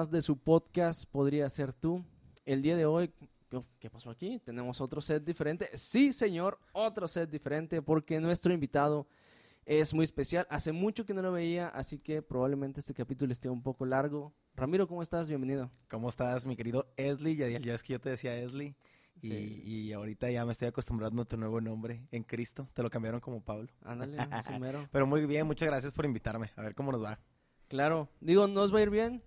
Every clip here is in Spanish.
más de su podcast Podría ser tú. El día de hoy, ¿qué- ¿qué pasó aquí? Tenemos otro set diferente. Sí, señor, otro set diferente porque nuestro invitado es muy especial. Hace mucho que no lo veía, así que probablemente este capítulo esté un poco largo. Ramiro, ¿cómo estás? Bienvenido. ¿Cómo estás, mi querido Esli? Ya, ya es que yo te decía Esli. Y, Sí. y ahorita ya me estoy acostumbrando a tu nuevo nombre en Cristo. Te lo cambiaron como Pablo. Ándale. Pero muy bien, muchas gracias por invitarme. A ver cómo nos va. Claro, digo, nos va a ir bien.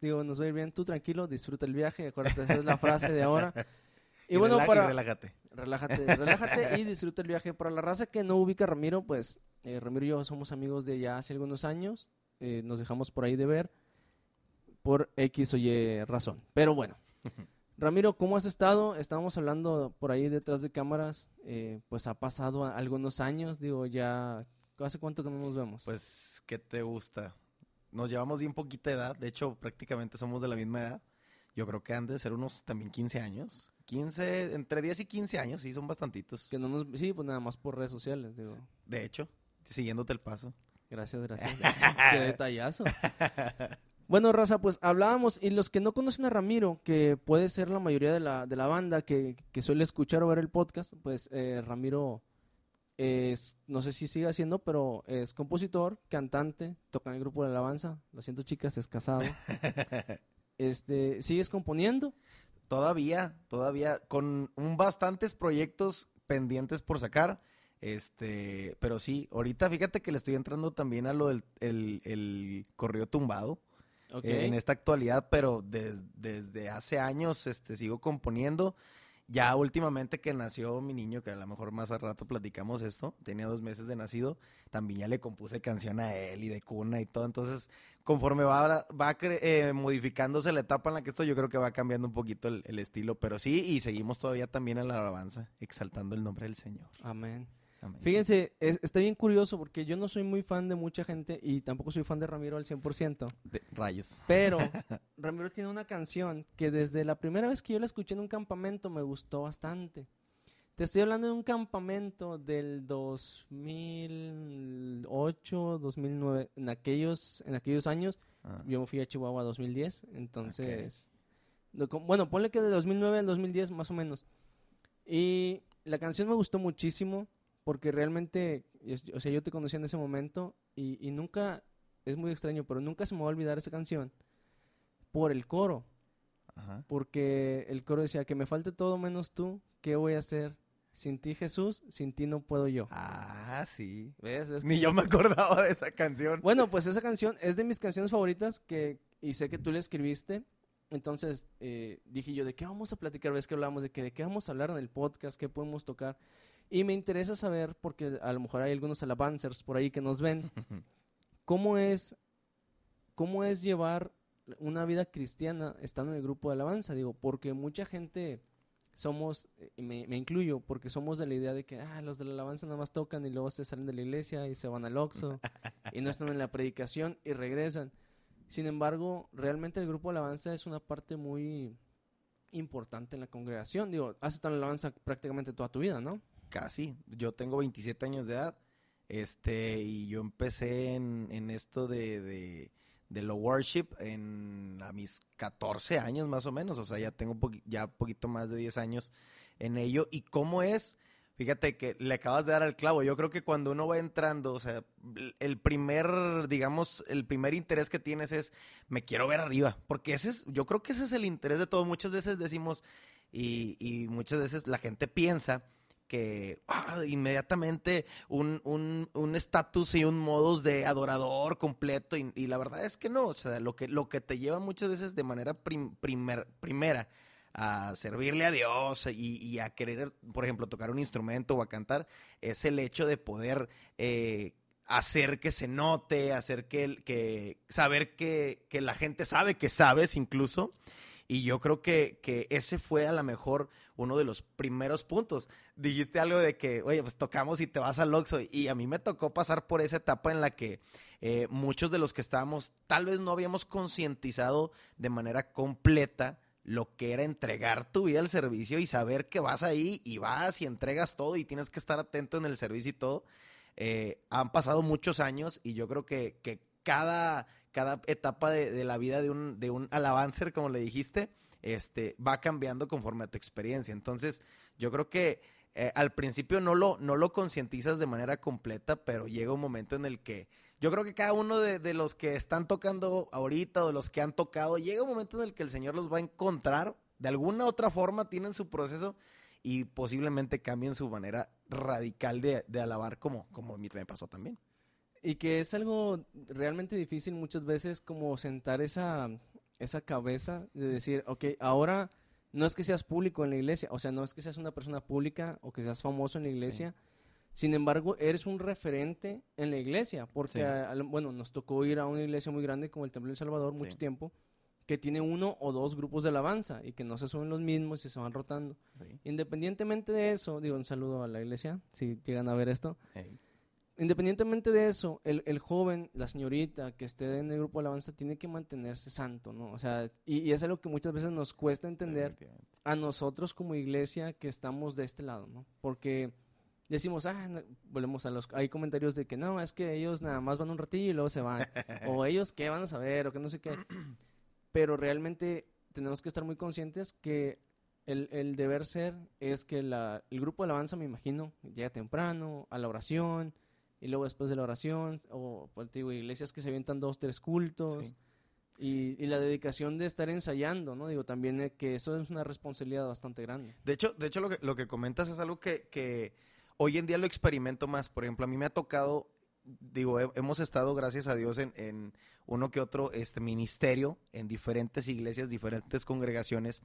Digo, nos va a ir bien. Tú tranquilo, disfruta el viaje. Acuérdate, esa es la frase de ahora. Y, bueno, para... relájate. Relájate, relájate y disfruta el viaje. Para la raza que no ubica a Ramiro, pues eh, Ramiro y yo somos amigos de ya hace algunos años. Eh, nos dejamos por ahí de ver por X o Y razón. Pero bueno, Ramiro, ¿cómo has estado? Estábamos hablando por ahí detrás de cámaras. eh, pues ha pasado algunos años. Digo, ya. ¿Hace cuánto que no nos vemos? Pues, ¿qué te gusta? Nos llevamos bien poquita edad. De hecho, prácticamente somos de la misma edad. Yo creo que han de ser unos también 15 años. 15, entre 10 y 15 años, sí, son bastantitos. que no nos. Sí, pues nada más por redes sociales. Digo, De hecho, siguiéndote el paso. Gracias, gracias. Qué detallazo. Bueno, Raza, pues hablábamos, y los que no conocen a Ramiro, que puede ser la mayoría de la, de la banda que, que suele escuchar o ver el podcast, pues eh, Ramiro es, no sé si sigue haciendo, pero es compositor, cantante, toca en el grupo de alabanza, lo siento chicas, es casado. Este, ¿Sigues componiendo? Todavía, todavía, con un bastantes proyectos pendientes por sacar. Este, pero sí, ahorita fíjate que le estoy entrando también a lo del el, el correo tumbado eh, en esta actualidad, pero des- desde hace años este, sigo componiendo. Ya últimamente que nació mi niño, que a lo mejor más al rato platicamos esto, tenía dos meses de nacido, también ya le compuse canción a él y de cuna y todo. Entonces, conforme va, va eh, modificándose la etapa en la que estoy, yo creo que va cambiando un poquito el, el estilo, pero sí, y seguimos todavía también en la alabanza, exaltando el nombre del Señor. Amén. Fíjense, es- está bien curioso porque yo no soy muy fan de mucha gente y tampoco soy fan de Ramiro al 100%. De- rayos. Pero Ramiro tiene una canción que desde la primera vez que yo la escuché en un campamento me gustó bastante. Te estoy hablando de un campamento del 2008, 2009, en aquellos, en aquellos años. Ah, Yo me fui a Chihuahua 2010, entonces... com- Bueno, ponle que de 2009 al 2010 más o menos. Y la canción me gustó muchísimo porque realmente, o sea, yo te conocí en ese momento y, y nunca, es muy extraño, pero nunca se me va a olvidar esa canción por el coro. ajá. Porque el coro decía que me falte todo menos tú, ¿qué voy a hacer? Sin ti Jesús, sin ti no puedo yo. Ah, sí. ¿Ves? ¿Ves Ni yo me acordaba de esa canción. Bueno, pues esa canción es de mis canciones favoritas que, y sé que tú la escribiste. Entonces eh, dije yo, ¿de qué vamos a platicar? Ves que hablamos de que de qué vamos a hablar en el podcast, qué podemos tocar. Y me interesa saber, porque a lo mejor hay algunos alabancers por ahí que nos ven, cómo es, cómo es llevar una vida cristiana estando en el grupo de alabanza. Digo, porque mucha gente somos, eh, y me, me incluyo, porque somos de la idea de que ah, los de la alabanza nada más tocan y luego se salen de la iglesia y se van al Oxxo y no están en la predicación y regresan. Sin embargo, realmente el grupo de alabanza es una parte muy importante en la congregación. Digo, has estado en la alabanza prácticamente toda tu vida, ¿no? Casi. Yo tengo 27 años de edad. Este, y yo empecé en, en esto de, de, de lo worship en, a mis 14 años más o menos. O sea, ya tengo poqui- ya poquito más de 10 años en ello. ¿Y cómo es? Fíjate que le acabas de dar al clavo. Yo creo que cuando uno va entrando, o sea, el primer, digamos, el primer interés que tienes es, me quiero ver arriba. Porque ese es, yo creo que ese es el interés de todo. Muchas veces decimos, y, y muchas veces la gente piensa que ah, inmediatamente un un- un estatus y un modus de adorador completo y, la verdad es que no, o sea, lo que, lo que te lleva muchas veces de manera prim- primer- primera a servirle a Dios y, a querer, por ejemplo, tocar un instrumento o a cantar, es el hecho de poder eh, hacer que se note, hacer que, que saber que, que la gente sabe que sabes incluso. Y yo creo que, que ese fue a lo mejor uno de los primeros puntos. Dijiste algo de que, oye, pues tocamos y te vas al Oxxo. Y a mí me tocó pasar por esa etapa en la que eh, muchos de los que estábamos, tal vez no habíamos concientizado de manera completa lo que era entregar tu vida al servicio y saber que vas ahí y vas y entregas todo y tienes que estar atento en el servicio y todo. Eh, han pasado muchos años y yo creo que, que cada, cada etapa de, la vida de un, de un alabancer, como le dijiste, este, va cambiando conforme a tu experiencia. Entonces, yo creo que eh, al principio no lo, no lo concientizas de manera completa, pero llega un momento en el que yo creo que cada uno de, los que están tocando ahorita o de los que han tocado, llega un momento en el que el Señor los va a encontrar, de alguna otra forma tienen su proceso y posiblemente cambien su manera radical de, de alabar como, como me pasó también. Y que es algo realmente difícil muchas veces como sentar esa, esa cabeza de decir, ok, ahora no es que seas público en la iglesia, o sea, no es que seas una persona pública o que seas famoso en la iglesia. Sí. Sin embargo, eres un referente en la iglesia, porque, sí. a, bueno, nos tocó ir a una iglesia muy grande como el Templo del Salvador mucho sí. tiempo, que tiene uno o dos grupos de alabanza y que no se suben los mismos y se van rotando. Independientemente de eso, digo un saludo a la iglesia, si llegan a ver esto. Hey independientemente de eso, el, el, joven, la señorita que esté en el grupo de alabanza tiene que mantenerse santo, ¿no? O sea, y, y es algo que muchas veces nos cuesta entender a nosotros como iglesia que estamos de este lado, ¿no? Porque decimos, ah, no, volvemos a los, hay comentarios de que no, es que ellos nada más van un ratillo y luego se van, o ellos qué van a saber, o que no sé qué, pero realmente tenemos que estar muy conscientes que el, el deber ser es que la, el grupo de alabanza, me imagino, llega temprano, a la oración, y luego después de la oración, o pues, digo, iglesias que se avientan dos, tres cultos, sí. y, y, la dedicación de estar ensayando, ¿no? Digo, también eh, que eso es una responsabilidad bastante grande. De hecho, de hecho lo, que, lo que comentas es algo que, que hoy en día lo experimento más. Por ejemplo, a mí me ha tocado, digo, he, hemos estado, gracias a Dios, en, en uno que otro este ministerio, en diferentes iglesias, diferentes congregaciones,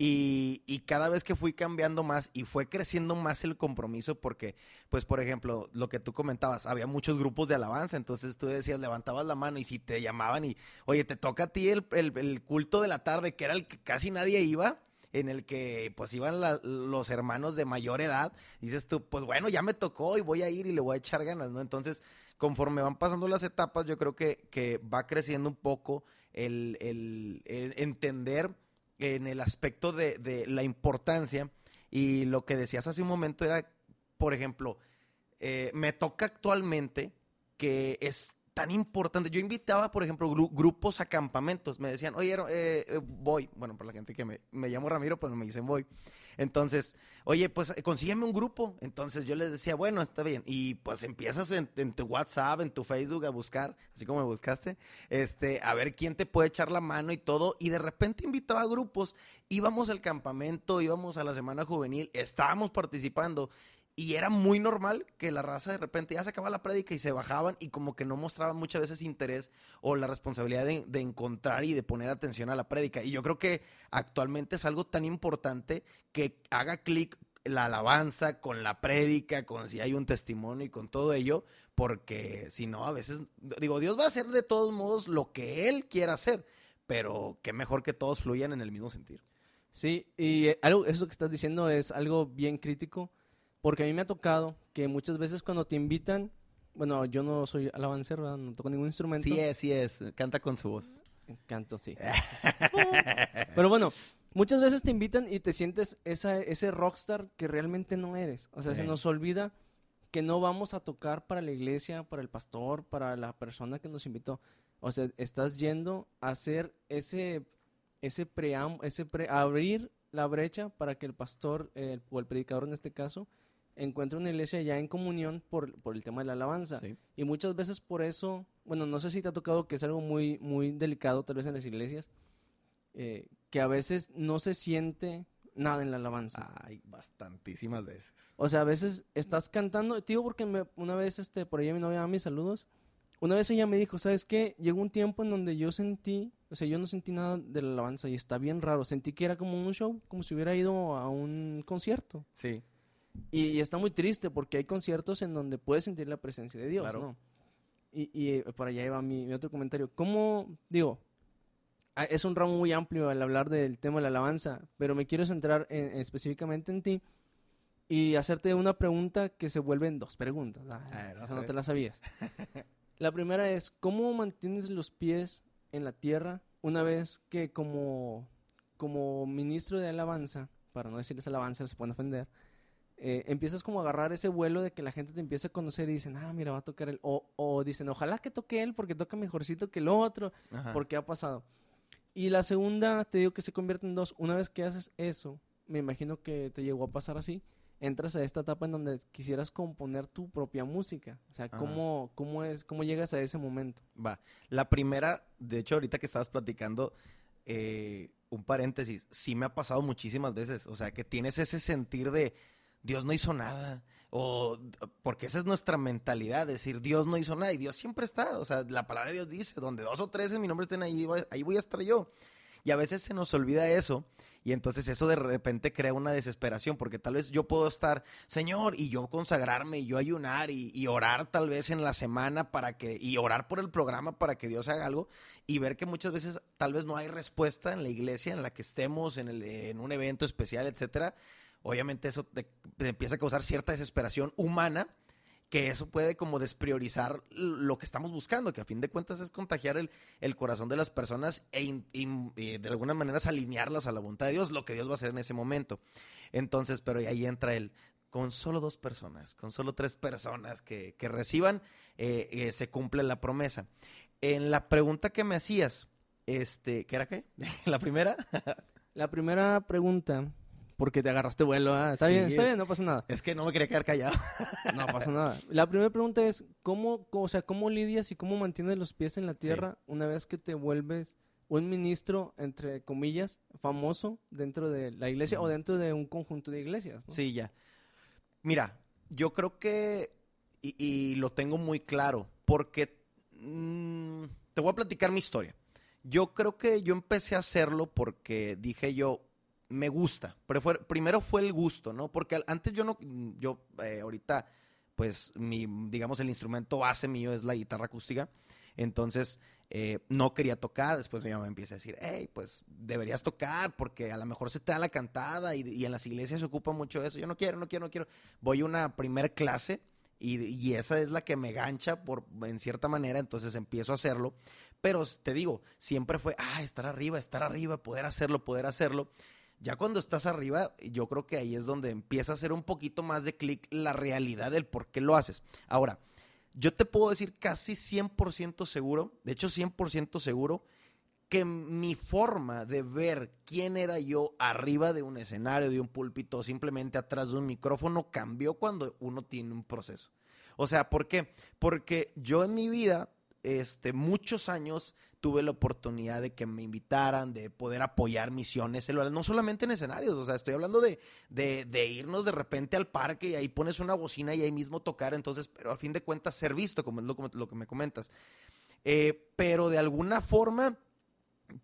y, y, cada vez que fui cambiando más y fue creciendo más el compromiso porque, pues, por ejemplo, lo que tú comentabas, había muchos grupos de alabanza, entonces tú decías, levantabas la mano y si te llamaban y, oye, te toca a ti el, el, culto de la tarde, que era el que casi nadie iba, en el que pues iban los hermanos de mayor edad, dices tú, pues bueno, ya me tocó y voy a ir y le voy a echar ganas, ¿no? Entonces, conforme van pasando las etapas, yo creo que, que va creciendo un poco el, el entender en el aspecto de, de, la importancia y lo que decías hace un momento era, por ejemplo, eh, me toca actualmente que es tan importante. Yo invitaba, por ejemplo, gru grupos a campamentos. Me decían, oye, eh, voy. Bueno, por la gente que me, me llamo Ramiro, pues me dicen voy. Entonces, oye, pues consígueme un grupo. Entonces yo les decía, bueno, está bien. Y pues empiezas en, en, tu WhatsApp, en tu Facebook a buscar, así como me buscaste, este, a ver quién te puede echar la mano y todo. Y de repente invitaba a grupos, íbamos al campamento, íbamos a la semana juvenil, estábamos participando. Y era muy normal que la raza de repente ya se acababa la prédica y se bajaban y como que no mostraban muchas veces interés o la responsabilidad de, encontrar y de poner atención a la prédica. Y yo creo que actualmente es algo tan importante que haga clic la alabanza con la prédica, con si hay un testimonio y con todo ello, porque si no, a veces, digo, Dios va a hacer de todos modos lo que Él quiera hacer, pero qué mejor que todos fluyan en el mismo sentido. Sí, y algo, eso que estás diciendo es algo bien crítico porque a mí me ha tocado que muchas veces cuando te invitan, bueno, yo no soy alabancero, no toco ningún instrumento. Sí es, sí es, canta con su voz. Canto, sí. Pero bueno, muchas veces te invitan y te sientes esa, ese rockstar que realmente no eres. O sea, sí. se nos olvida que no vamos a tocar para la iglesia, para el pastor, para la persona que nos invitó. O sea, estás yendo a hacer ese, ese pream, ese pre, abrir la brecha para que el pastor eh, o el predicador en este caso encuentra una iglesia ya en comunión por, por el tema de la alabanza. Sí. Y muchas veces por eso, bueno, no sé si te ha tocado que es algo muy, muy delicado tal vez en las iglesias, eh, que a veces no se siente nada en la alabanza. Ay, bastantísimas veces. O sea, a veces estás cantando, tío, porque me, una vez, este, por ahí mi novia mis saludos, una vez ella me dijo, ¿sabes qué? Llegó un tiempo en donde yo sentí, o sea, yo no sentí nada de la alabanza y está bien raro, sentí que era como un show, como si hubiera ido a un concierto. Sí. Y, y, está muy triste porque hay conciertos en donde puedes sentir la presencia de Dios, claro. ¿no? Y, y, eh, por allá iba mi, mi, otro comentario. ¿Cómo, digo, es un ramo muy amplio al hablar del tema de la alabanza, pero me quiero centrar en, en, específicamente en ti y hacerte una pregunta que se vuelven dos preguntas. Ah, no, no te la sabías. la primera es, ¿cómo mantienes los pies en la tierra una vez que como, como ministro de alabanza, para no decirles alabanza, se pueden ofender, eh, empiezas como a agarrar ese vuelo de que la gente te empieza a conocer y dicen, ah, mira, va a tocar él. O, o dicen, ojalá que toque él porque toca mejorcito que el otro, Ajá. porque ha pasado. Y la segunda, te digo que se convierte en dos. Una vez que haces eso, me imagino que te llegó a pasar así, entras a esta etapa en donde quisieras componer tu propia música. O sea, Ajá. ¿cómo, cómo, es, ¿cómo llegas a ese momento? Va. La primera, de hecho, ahorita que estabas platicando, eh, un paréntesis, sí me ha pasado muchísimas veces. O sea, que tienes ese sentir de Dios no hizo nada. O porque esa es nuestra mentalidad, decir Dios no hizo nada y Dios siempre está. O sea, la palabra de Dios dice, donde dos o tres en mi nombre estén ahí, ahí voy a estar yo. Y a veces se nos olvida eso y entonces eso de repente crea una desesperación porque tal vez yo puedo estar, Señor, y yo consagrarme y yo ayunar y, y orar tal vez en la semana para que, y orar por el programa para que Dios haga algo y ver que muchas veces tal vez no hay respuesta en la iglesia en la que estemos, en, el, en un evento especial, etcétera. Obviamente eso te, empieza a causar cierta desesperación humana que eso puede como despriorizar lo que estamos buscando, que a fin de cuentas es contagiar el, el corazón de las personas e eh, de alguna manera alinearlas a la voluntad de Dios, lo que Dios va a hacer en ese momento. Entonces, pero ahí entra el, con solo dos personas, con solo tres personas que, que reciban, eh, eh, se cumple la promesa. En la pregunta que me hacías, este, ¿qué era qué? la primera, La primera pregunta, porque te agarraste vuelo, ¿ah? Está Sí. bien, está bien, no pasa nada. es que no me quería quedar callado. No pasa nada. La primera pregunta es, ¿cómo, o sea, ¿cómo lidias y cómo mantienes los pies en la tierra una vez que te vuelves un ministro, entre comillas, famoso dentro de la iglesia o dentro de un conjunto de iglesias? ¿no? Sí, ya. Mira, yo creo que, y, y lo tengo muy claro, porque mm, te voy a platicar mi historia. Yo creo que yo empecé a hacerlo porque dije yo, me gusta. Pero fue- primero fue el gusto, ¿no? Porque antes yo no, yo eh, ahorita, pues, mi, digamos, el instrumento base mío es la guitarra acústica. Entonces, eh, no quería tocar. Después mi mamá empieza a decir, hey, pues deberías tocar porque a lo mejor se te da la cantada y, y en las iglesias se ocupa mucho eso. Yo no quiero, no quiero, no quiero. Voy a una primer clase y, y esa es la que me gancha por, en cierta manera. Entonces empiezo a hacerlo. Pero te digo, siempre fue, ah, estar arriba, estar arriba, poder hacerlo, poder hacerlo. Ya cuando estás arriba, yo creo que ahí es donde empieza a hacer un poquito más de clic la realidad del por qué lo haces. Ahora, yo te puedo decir casi 100% seguro, de hecho 100% seguro, que mi forma de ver quién era yo arriba de un escenario, de un púlpito, simplemente atrás de un micrófono, cambió cuando uno tiene un proceso. O sea, ¿por qué? Porque yo en mi vida, este, muchos años tuve la oportunidad de que me invitaran, de poder apoyar misiones celulares, no solamente en escenarios, o sea, estoy hablando de, de, de irnos de repente al parque y ahí pones una bocina y ahí mismo tocar, entonces, pero a fin de cuentas ser visto, como es lo, lo que me comentas. Eh, pero de alguna forma,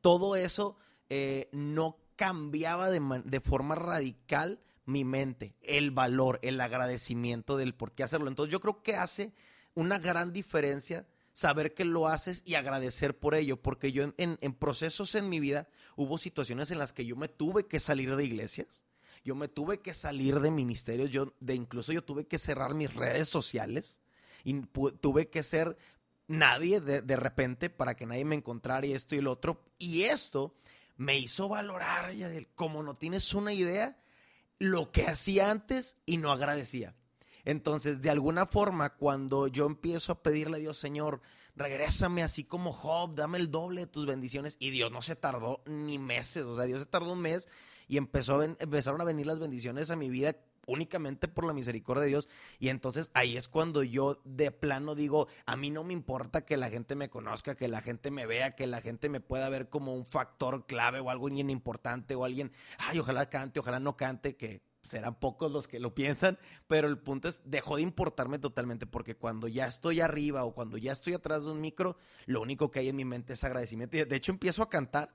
todo eso eh, no cambiaba de, de forma radical mi mente, el valor, el agradecimiento del por qué hacerlo. Entonces yo creo que hace una gran diferencia saber que lo haces y agradecer por ello, porque yo en, procesos en mi vida hubo situaciones en las que yo me tuve que salir de iglesias, yo me tuve que salir de ministerios, yo de incluso yo tuve que cerrar mis redes sociales y tuve que ser nadie de, de repente para que nadie me encontrara y esto y lo otro. Y esto me hizo valorar, como no tienes una idea, lo que hacía antes y no agradecía. Entonces, de alguna forma, cuando yo empiezo a pedirle a Dios, Señor, regrésame así como Job, dame el doble de tus bendiciones. Y Dios no se tardó ni meses, o sea, Dios se tardó un mes y empezó empezaron a venir las bendiciones a mi vida únicamente por la misericordia de Dios. Y entonces ahí es cuando yo de plano digo, a mí no me importa que la gente me conozca, que la gente me vea, que la gente me pueda ver como un factor clave o algo bien importante o alguien, ay, ojalá cante, ojalá no cante, que serán pocos los que lo piensan, pero el punto es, dejó de importarme totalmente porque cuando ya estoy arriba o cuando ya estoy atrás de un micro, lo único que hay en mi mente es agradecimiento. Y de hecho empiezo a cantar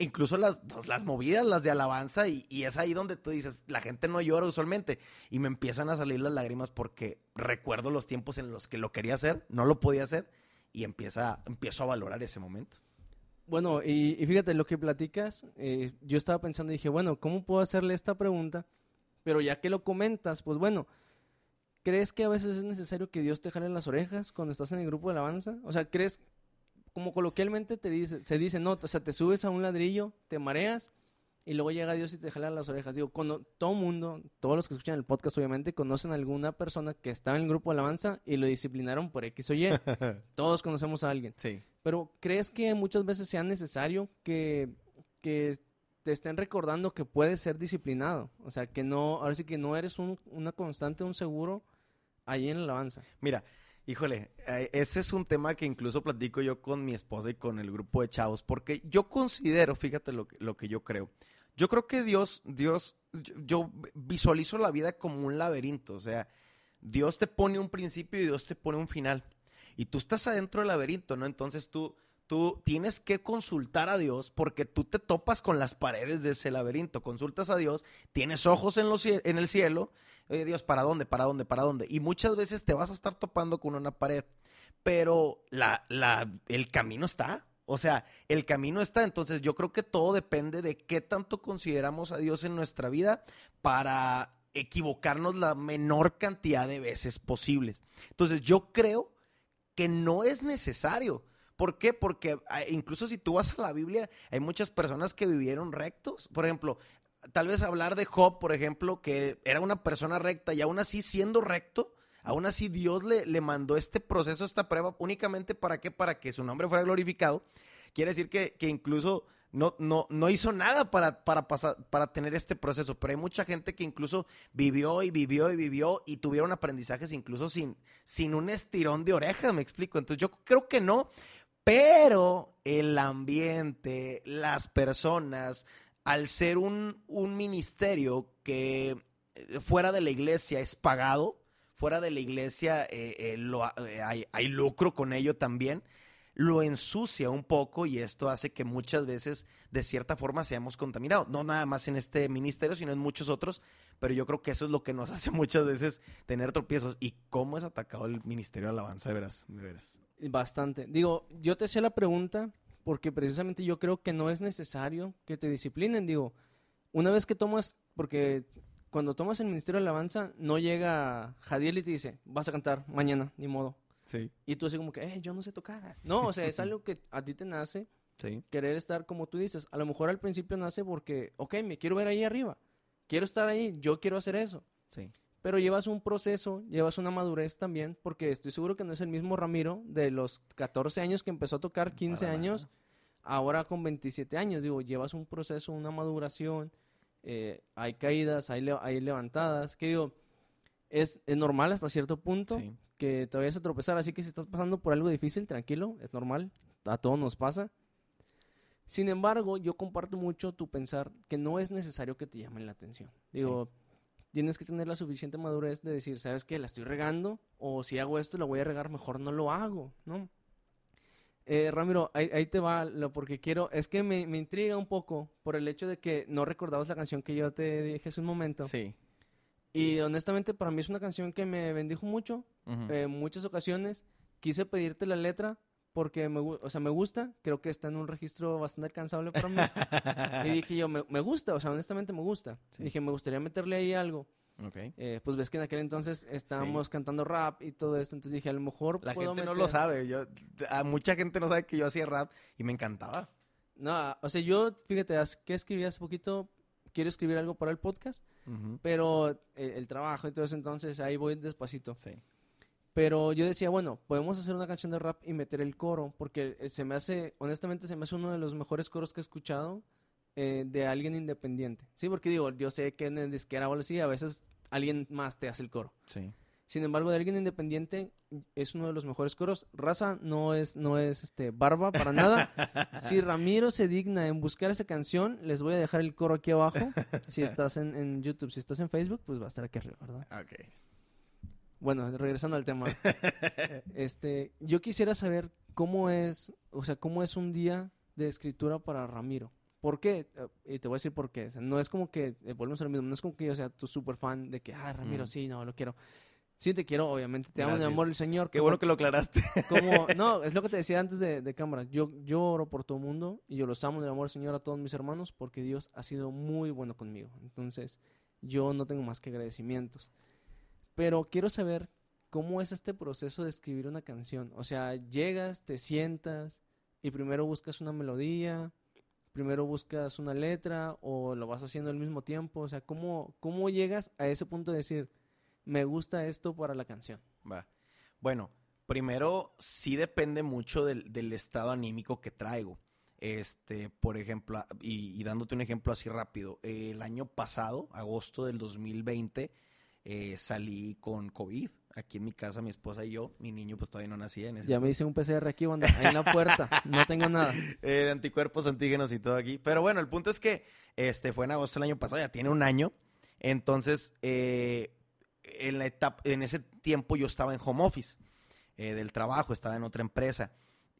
incluso las, pues, las movidas, las de alabanza, y, es ahí donde tú dices, la gente no llora usualmente, y me empiezan a salir las lágrimas porque recuerdo los tiempos en los que lo quería hacer, no lo podía hacer, y empieza, empiezo a valorar ese momento. Bueno, y, y fíjate, lo que platicas, eh, yo estaba pensando y dije, bueno, ¿cómo puedo hacerle esta pregunta? Pero ya que lo comentas, pues bueno, ¿crees que a veces es necesario que Dios te jale las orejas cuando estás en el grupo de alabanza? O sea, ¿crees, como coloquialmente te dice, se dice, no, o sea, te subes a un ladrillo, te mareas y luego llega Dios y te jala las orejas. Digo, cuando todo mundo, todos los que escuchan el podcast obviamente conocen a alguna persona que estaba en el grupo de alabanza y lo disciplinaron por X o Y. todos conocemos a alguien. Sí. Pero ¿crees que muchas veces sea necesario que, que te estén recordando que puedes ser disciplinado? O sea, que no, ahora sí que no eres un- una constante, un seguro ahí en la alabanza. Mira, híjole, eh, ese es un tema que incluso platico yo con mi esposa y con el grupo de chavos, porque yo considero, fíjate lo que yo creo, yo creo que Dios, Dios, yo, yo visualizo la vida como un laberinto, o sea, Dios te pone un principio y Dios te pone un final, y tú estás adentro del laberinto, ¿no? Entonces tú, tú tienes que consultar a Dios porque tú te topas con las paredes de ese laberinto, consultas a Dios, tienes ojos en, el cielo, Oye, Dios, ¿para dónde? ¿Para dónde? ¿Para dónde? Y muchas veces te vas a estar topando con una pared, pero el camino está. O sea, el camino está. Entonces yo creo que todo depende de qué tanto consideramos a Dios en nuestra vida para equivocarnos la menor cantidad de veces posibles. Entonces yo creo que no es necesario. ¿Por qué? Porque ah, incluso si tú vas a la Biblia, hay muchas personas que vivieron rectos. Por ejemplo, tal vez hablar de Job, por ejemplo, que era una persona recta y aún así siendo recto, aún así Dios le, le mandó este proceso, esta prueba, únicamente para qué? Para que su nombre fuera glorificado. Quiere decir que, que incluso no, no, no hizo nada para, para, pasar, para tener este proceso, pero hay mucha gente que incluso vivió y vivió y vivió y tuvieron aprendizajes incluso sin, sin un estirón de oreja, me explico. Entonces yo creo que no, pero el ambiente, las personas, al ser un, un ministerio que eh, fuera de la iglesia es pagado, fuera de la iglesia eh, eh, hay, hay lucro con ello también, lo ensucia un poco y esto hace que muchas veces de cierta forma seamos contaminados. No nada más en este ministerio, sino en muchos otros, pero yo creo que eso es lo que nos hace muchas veces tener tropiezos. ¿Y cómo es atacado el ministerio de alabanza, de veras? De veras. Bastante. Digo, yo te hacía la pregunta porque precisamente yo creo que no es necesario que te disciplinen. Digo, una vez que tomas, porque cuando tomas el Ministerio de Alabanza, no llega Jadiel y te dice, vas a cantar mañana, ni modo. Sí, Y tú así como que, eh, yo no sé tocar. No, o sea, es algo que a ti te nace sí. querer estar como tú dices. A lo mejor al principio nace porque, ok, me quiero ver ahí arriba. Quiero estar ahí, yo quiero hacer eso. Sí. Pero llevas un proceso, llevas una madurez también, porque estoy seguro que no es el mismo Ramiro de los 14 años que empezó a tocar, 15 Para años, nada. ahora con 27 años. Digo, llevas un proceso, una maduración, eh, hay caídas, hay, le- hay levantadas, que digo, es, es normal hasta cierto punto Sí. que te vayas a tropezar, así que si estás pasando por algo difícil, tranquilo, es normal, a todos nos pasa. Sin embargo, yo comparto mucho tu pensar que no es necesario que te llamen la atención. Digo, tienes que tener la suficiente madurez de decir, ¿sabes qué? La estoy regando, o si hago esto, la voy a regar, mejor no lo hago, ¿no? Eh, Ramiro, ahí, ahí te va, lo porque quiero, es que me, me intriga un poco por el hecho de que no recordabas la canción que yo te dije hace un momento. Sí. Y honestamente para mí es una canción que me bendijo mucho, en muchas ocasiones. Quise pedirte la letra porque me, o sea, me gusta, creo que está en un registro bastante alcanzable para mí. y dije yo, me, me gusta, o sea, honestamente me gusta. Sí. Dije, me gustaría meterle ahí algo. Ok. Eh, pues ves que en aquel entonces estábamos cantando rap y todo esto, entonces dije, a lo mejor La puedo gente no lo sabe. Yo, a mucha gente no sabe que yo hacía rap y me encantaba. No, o sea, yo, fíjate, que escribí hace poquito, quiero escribir algo para el podcast, pero eh, el trabajo y todo eso, entonces ahí voy despacito. Sí. Pero yo decía, bueno, podemos hacer una canción de rap y meter el coro, porque eh, se me hace, honestamente, se me hace uno de los mejores coros que he escuchado eh, de alguien independiente. Sí, porque digo, yo sé que en el disquera o así, a veces alguien más te hace el coro. Sí. Sin embargo, de alguien independiente es uno de los mejores coros. Raza no es, no es este barba para nada. si Ramiro se digna en buscar esa canción, les voy a dejar el coro aquí abajo. Si estás en, en YouTube, si estás en Facebook, pues va a estar aquí arriba, ¿verdad? Ok. Bueno, regresando al tema. este, yo quisiera saber cómo es, o sea, cómo es un día de escritura para Ramiro. ¿Por qué? Eh, Y te voy a decir por qué. O sea, no es como que, eh, volvemos a lo mismo, no es como que yo sea tu super fan de que, ah, Ramiro, Mm. sí, no, lo quiero. Sí te quiero, obviamente, te amo el Gracias. amor del Señor. Qué como- bueno que lo aclaraste. como, no, es lo que te decía antes de, de cámara. Yo, yo oro por todo el mundo y yo los amo en el amor del Señor a todos mis hermanos porque Dios ha sido muy bueno conmigo. Entonces, yo no tengo más que agradecimientos. Pero quiero saber cómo es este proceso de escribir una canción. O sea, llegas, te sientas y primero buscas una melodía. primero buscas una letra o lo vas haciendo al mismo tiempo? O sea, ¿cómo, cómo llegas a ese punto de decir, me gusta esto para la canción? Va. Bueno, primero sí depende mucho del, del estado anímico que traigo. Este, por ejemplo, y, dándote un ejemplo así rápido, el año pasado, agosto del 2020, eh, salí con COVID. Aquí en mi casa, mi esposa y yo, mi niño pues todavía no nacía en ese Ya me hice un PCR aquí, banda, ahí en la puerta, no tengo nada. eh, de anticuerpos, antígenos y todo aquí. Pero bueno, el punto es que este fue en agosto del año pasado, ya tiene un año. Entonces, eh, en, la etapa, en ese tiempo yo estaba en home office eh, del trabajo, estaba en otra empresa.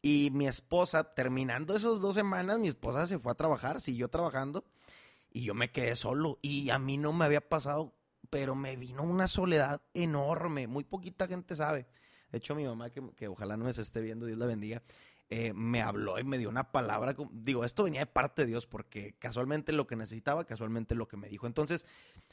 Y mi esposa, terminando esas dos semanas, mi esposa se fue a trabajar, siguió trabajando y yo me quedé solo. Y a mí no me había pasado, pero me vino una soledad enorme. Muy poquita gente sabe. De hecho, mi mamá, que, que ojalá no me esté viendo, Dios la bendiga, eh, me habló y me dio una palabra. Digo, esto venía de parte de Dios porque casualmente lo que necesitaba, casualmente lo que me dijo. Entonces,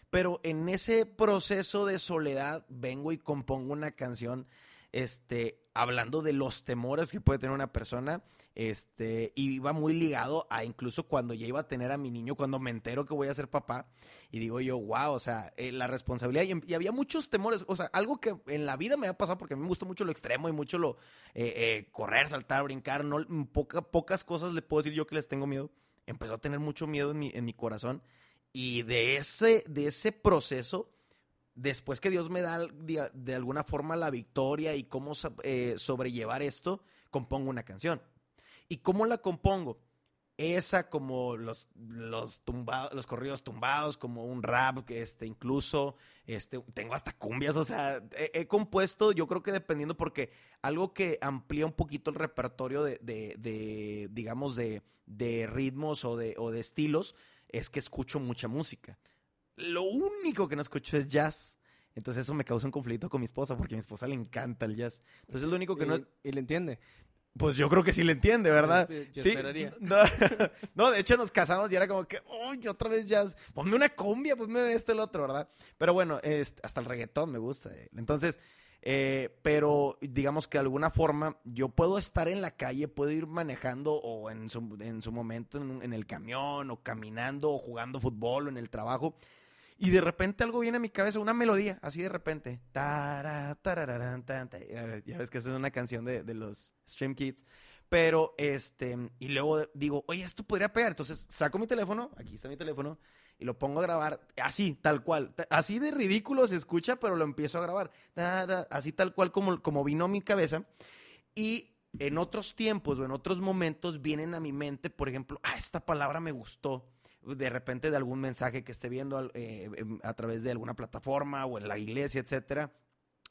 pero en ese proceso de soledad vengo y compongo una canción este, hablando de los temores que puede tener una persona, este, y iba muy ligado a incluso cuando ya iba a tener a mi niño, cuando me entero que voy a ser papá, y digo yo, wow, o sea, eh, la responsabilidad, y, y había muchos temores, o sea, algo que en la vida me ha pasado, porque a mí me gusta mucho lo extremo y mucho lo, eh, eh, correr, saltar, brincar, no, poca- pocas cosas le puedo decir yo que les tengo miedo, empezó a tener mucho miedo en mi, en mi corazón, y de ese, de ese proceso, después que Dios me da de, alguna forma la victoria y cómo eh, sobrellevar esto, compongo una canción. ¿Y cómo la compongo? Esa como los, los, los corridos tumbados, como un rap, que este, incluso este, tengo hasta cumbias, o sea, he, he compuesto, yo creo que dependiendo, porque algo que amplía un poquito el repertorio de, de- de, digamos, de, de ritmos o de, o de estilos, es que escucho mucha música. Lo único que no escucho es jazz. Entonces eso me causa un conflicto con mi esposa porque a mi esposa le encanta el jazz. Entonces lo único que no... Y, le entiende. Pues yo creo que sí le entiende, ¿verdad? Yo- yo sí. esperaría. No, no, de hecho nos casamos y era como que, uy, otra vez jazz. Ponme una cumbia, ponme este, el otro, ¿verdad? Pero bueno, este, hasta el reggaetón me gusta. eh. Entonces, eh, pero digamos que de alguna forma yo puedo estar en la calle, puedo ir manejando o en su, en su momento en el camión o caminando o jugando fútbol o en el trabajo. Y de repente algo viene a mi cabeza, una melodía, así de repente. Tan. Ya ves que esa es una canción de, de los Stream Kids. Pero, este, y luego digo, oye, esto podría pegar. Entonces saco mi teléfono, aquí está mi teléfono, y lo pongo a grabar así, tal cual. Así de ridículo se escucha, pero lo empiezo a grabar. Así tal cual como, como vino a mi cabeza. Y en otros tiempos o en otros momentos vienen a mi mente, por ejemplo, ah, esta palabra me gustó. De repente de algún mensaje que esté viendo eh, em, a través de alguna plataforma o en la iglesia, etcétera.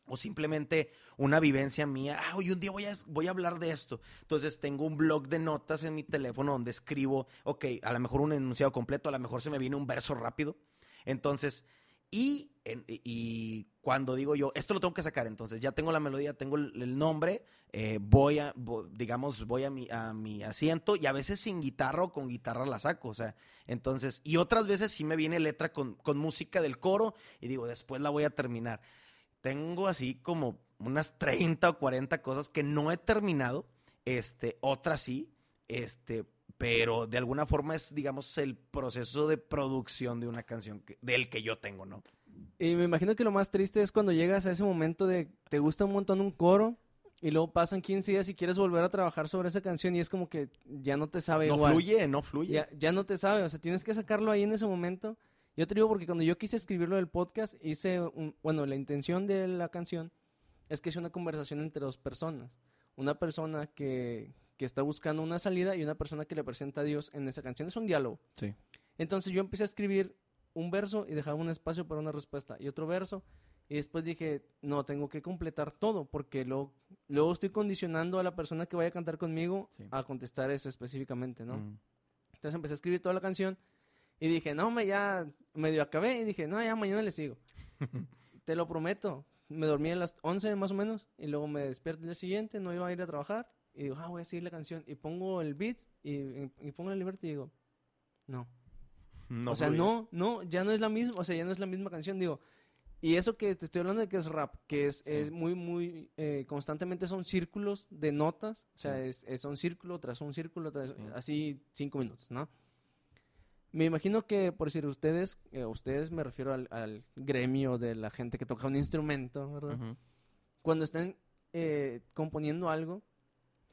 O simplemente una vivencia mía. Ah, hoy un día voy a, voy a hablar de esto. Entonces tengo un blog de notas en mi teléfono donde escribo, ok, a lo mejor un enunciado completo, a lo mejor se me viene un verso rápido. Entonces, y, y cuando digo yo, esto lo tengo que sacar, entonces ya tengo la melodía, tengo el, nombre, eh, voy a, digamos, voy a mi, a mi asiento y a veces sin guitarra o con guitarra la saco, o sea, entonces, y otras veces sí me viene letra con, con música del coro y digo, después la voy a terminar. Tengo así como unas 30 o 40 cosas que no he terminado, este, otras sí, este, pero de alguna forma es, digamos, el proceso de producción de una canción que- del que yo tengo, ¿no? Y me imagino que lo más triste es cuando llegas a ese momento de te gusta un montón un coro y luego pasan 15 días y quieres volver a trabajar sobre esa canción y es como que ya no te sabe No igual. fluye, no fluye. Ya, ya no te sabe, o sea, tienes que sacarlo ahí en ese momento. Yo te digo porque cuando yo quise escribirlo del podcast, hice, un, bueno, la intención de la canción es que es una conversación entre dos personas. Una persona que, que está buscando una salida y una persona que le presenta a Dios en esa canción. Es un diálogo. Sí. Entonces yo empecé a escribir un verso y dejaba un espacio para una respuesta y otro verso. Y después dije, no, tengo que completar todo porque luego, luego estoy condicionando a la persona que vaya a cantar conmigo Sí. a contestar eso específicamente, ¿no? Mm. Entonces empecé a escribir toda la canción y dije, no, me ya medio acabé y dije, no, ya mañana le sigo. Te lo prometo. Me dormí a las 11 más o menos y luego me despierto el día siguiente, no iba a ir a trabajar y digo, ah, voy a seguir la canción y pongo el beat y, y pongo la libertad y digo, no. No o sea, fluye. no, no, ya no es la misma, o sea, ya no es la misma canción, digo, Y eso que te estoy hablando de que es rap, que es, Sí. es muy, muy, eh, constantemente son círculos de notas, o sea, Sí. es, es un círculo tras un círculo, tras, Sí. así cinco minutos, ¿no? Me imagino que, por decir ustedes, eh, ustedes me refiero al, al gremio de la gente que toca un instrumento, ¿verdad? Ujú. Cuando estén eh, componiendo algo,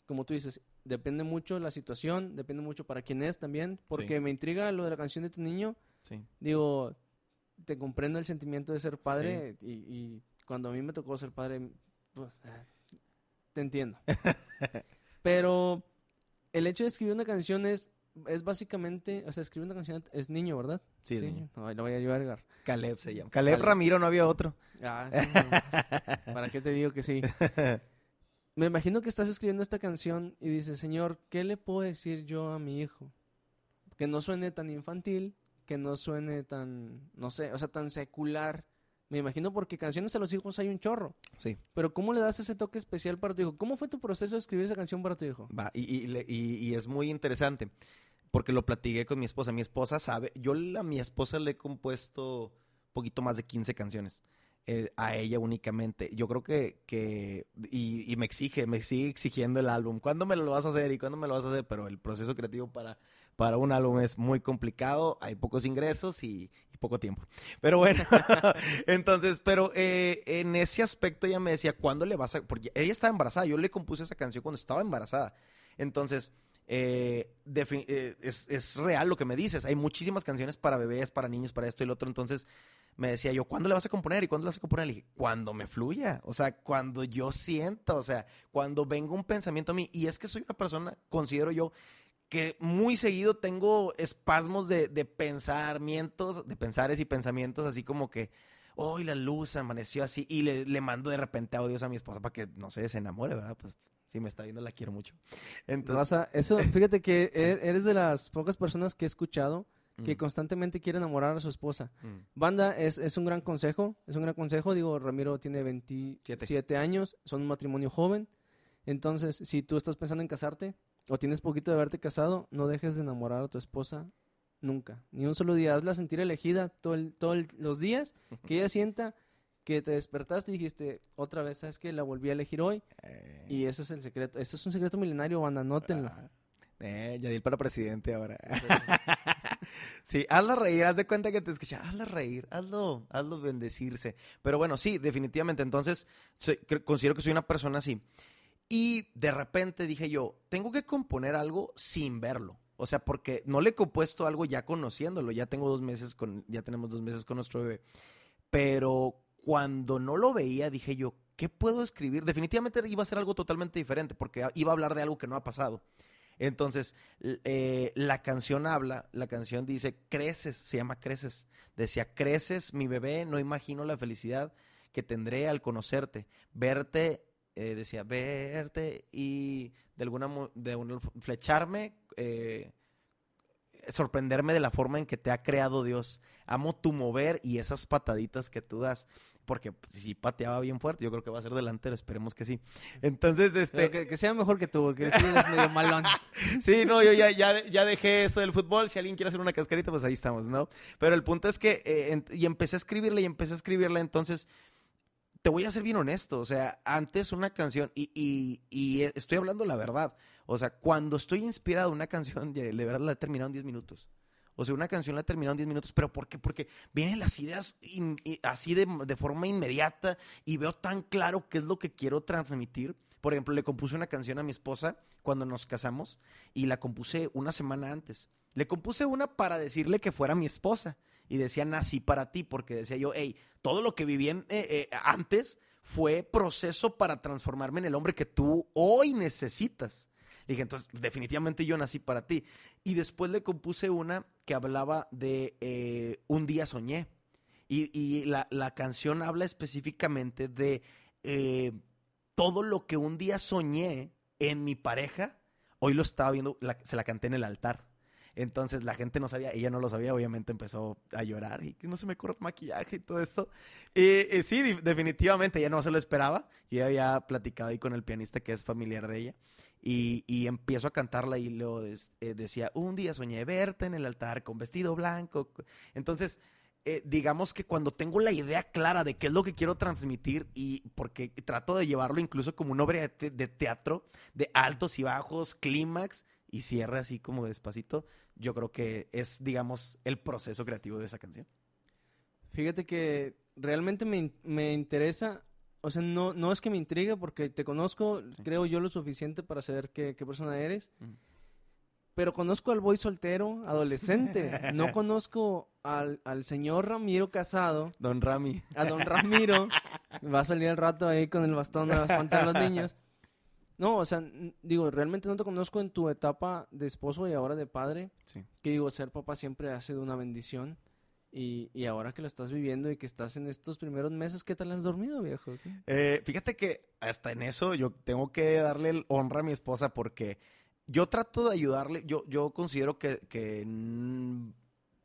como tú dices, depende mucho la situación, depende mucho para quién es también, porque me intriga lo de la canción de tu niño, Sí. digo, te comprendo el sentimiento de ser padre y, y cuando a mí me tocó ser padre, pues ah, te entiendo. Pero el hecho de escribir una canción es, es básicamente, o sea, escribir una canción es niño, ¿verdad? Sí, es niño. No, lo voy a llevar. Caleb se llama. Caleb Caleb. Ramiro, no había otro. Ah, sí, no. ¿Para qué te digo que sí? Me imagino que estás escribiendo esta canción y dices, Señor, ¿qué le puedo decir yo a mi hijo? Que no suene tan infantil, que no suene tan, no sé, o sea, tan secular. Me imagino porque canciones a los hijos hay un chorro. Sí. Pero ¿cómo le das ese toque especial para tu hijo? ¿Cómo fue tu proceso de escribir esa canción para tu hijo? Va, y, y y es muy interesante porque lo platiqué con mi esposa. Mi esposa sabe, yo a mi esposa le he compuesto poquito más de 15 canciones. Eh, a ella únicamente. Yo creo que, que y, y me exige, me sigue exigiendo el álbum. ¿Cuándo me lo vas a hacer y cuándo me lo vas a hacer? Pero el proceso creativo para, para un álbum es muy complicado, hay pocos ingresos y, y poco tiempo. Pero bueno, entonces, pero eh, en ese aspecto ella me decía, ¿cuándo le vas a...? Porque ella estaba embarazada, yo le compuse esa canción cuando estaba embarazada. Entonces, eh, eh, es, es real lo que me dices. Hay muchísimas canciones para bebés, para niños, para esto y lo otro. Entonces, me decía yo, ¿cuándo le vas a componer? ¿Y cuándo le vas a componer? Le dije, cuando me fluya. O sea, cuando yo sienta, o sea, cuando venga un pensamiento a mí. Y es que soy una persona, considero yo, que muy seguido tengo espasmos de, de pensamientos, de pensares y pensamientos así como que, hoy la luz amaneció así y le, le mando de repente audios a mi esposa para que, no sé, se enamore, ¿verdad? Pues si me está viendo la quiero mucho. Entonces, Raza, eso, fíjate que Sí. er- eres de las pocas personas que he escuchado que mm, constantemente quiere enamorar a su esposa. mm, Banda, es, es un gran consejo, es un gran consejo. Digo, Ramiro tiene 27 años, son un matrimonio joven. Entonces, si tú estás pensando en casarte o tienes poquito de haberte casado, no dejes de enamorar a tu esposa nunca. Ni un solo día. Hazla sentir elegida todos todo el- los días, que ella sienta que te despertaste y dijiste, otra vez, ¿sabes que La volví a elegir hoy. eh, Y ese es el secreto. Esto es un secreto milenario, banda, anótenlo. ah, eh, Yadil para presidente ahora. Sí, hazla reír, haz de cuenta que te escucha, hazla reír, hazlo, hazlo bendecirse. Pero bueno, sí, definitivamente. Entonces, considero que soy una persona así. Y de repente dije yo, tengo que componer algo sin verlo. O sea, porque no le he compuesto algo ya conociéndolo. Ya tengo dos meses con, ya tenemos dos meses con nuestro bebé. Pero cuando no lo veía, dije yo, ¿qué puedo escribir? Definitivamente iba a ser algo totalmente diferente, porque iba a hablar de algo que no ha pasado. Entonces, eh, la canción habla, la canción dice, creces, se llama creces. Decía, creces, mi bebé, no imagino la felicidad que tendré al conocerte. Verte, eh, decía, verte y de alguna, de una, flecharme, eh, sorprenderme de la forma en que te ha creado Dios. Amo tu mover y esas pataditas que tú das. Porque si pateaba bien fuerte, yo creo que va a ser delantero, esperemos que sí. Entonces, este... Que, que sea mejor que tú, porque sí eres medio malón. Sí, no, yo ya, ya, ya dejé esto del fútbol. Si alguien quiere hacer una cascarita, pues ahí estamos, ¿no? Pero el punto es que, eh, en- y empecé a escribirla y empecé a escribirla, entonces, te voy a ser bien honesto, o sea, antes una canción, y, y, y estoy hablando la verdad, o sea, cuando estoy inspirado una canción, de de verdad la he terminado en 10 minutos. O sea, una canción la he terminado en 10 minutos, pero ¿por qué? Porque vienen las ideas así de, forma inmediata y veo tan claro qué es lo que quiero transmitir. Por ejemplo, le compuse una canción a mi esposa cuando nos casamos y la compuse una semana antes. Le compuse una para decirle que fuera mi esposa y decía nací para ti porque decía yo, hey, todo lo que viví eh, eh, antes fue proceso para transformarme en el hombre que tú hoy necesitas. Dije, entonces, definitivamente yo nací para ti. Y después le compuse una que hablaba de eh, Un día soñé. Y, y la, la canción habla específicamente de eh, todo lo que un día soñé en mi pareja. Hoy lo estaba viendo, se la canté en el altar. Entonces la gente no sabía, ella no lo sabía, obviamente empezó a llorar y no se me corre maquillaje y todo esto. Y, y sí, definitivamente, ella no se lo esperaba. Yo había platicado ahí con el pianista que es familiar de ella. Y, y empiezo a cantarla y des- eh, decía, un día soñé verte en el altar con vestido blanco. Entonces, eh, digamos que cuando tengo la idea clara de qué es lo que quiero transmitir y porque trato de llevarlo incluso como una obra de, te- de teatro, de altos y bajos, clímax y cierre así como despacito, yo creo que es, digamos, el proceso creativo de esa canción. Fíjate que realmente me, me interesa, o sea, no, no es que me intriga porque te conozco, creo yo, lo suficiente para saber qué, qué persona eres, Ujú. pero conozco al boy soltero, adolescente, no conozco al, al señor Ramiro casado, Don Rami. a don Ramiro, va a salir al rato ahí con el bastón a espantar a los niños. No, o sea, digo, realmente no te conozco en tu etapa de esposo y ahora de padre. Sí. Que digo, ser papá siempre ha sido una bendición. Y, y ahora que lo estás viviendo y que estás en estos primeros meses, ¿qué tal has dormido, viejo? Eh, fíjate que hasta en eso yo tengo que darle el honra a mi esposa porque yo trato de ayudarle. Yo, yo considero que, que,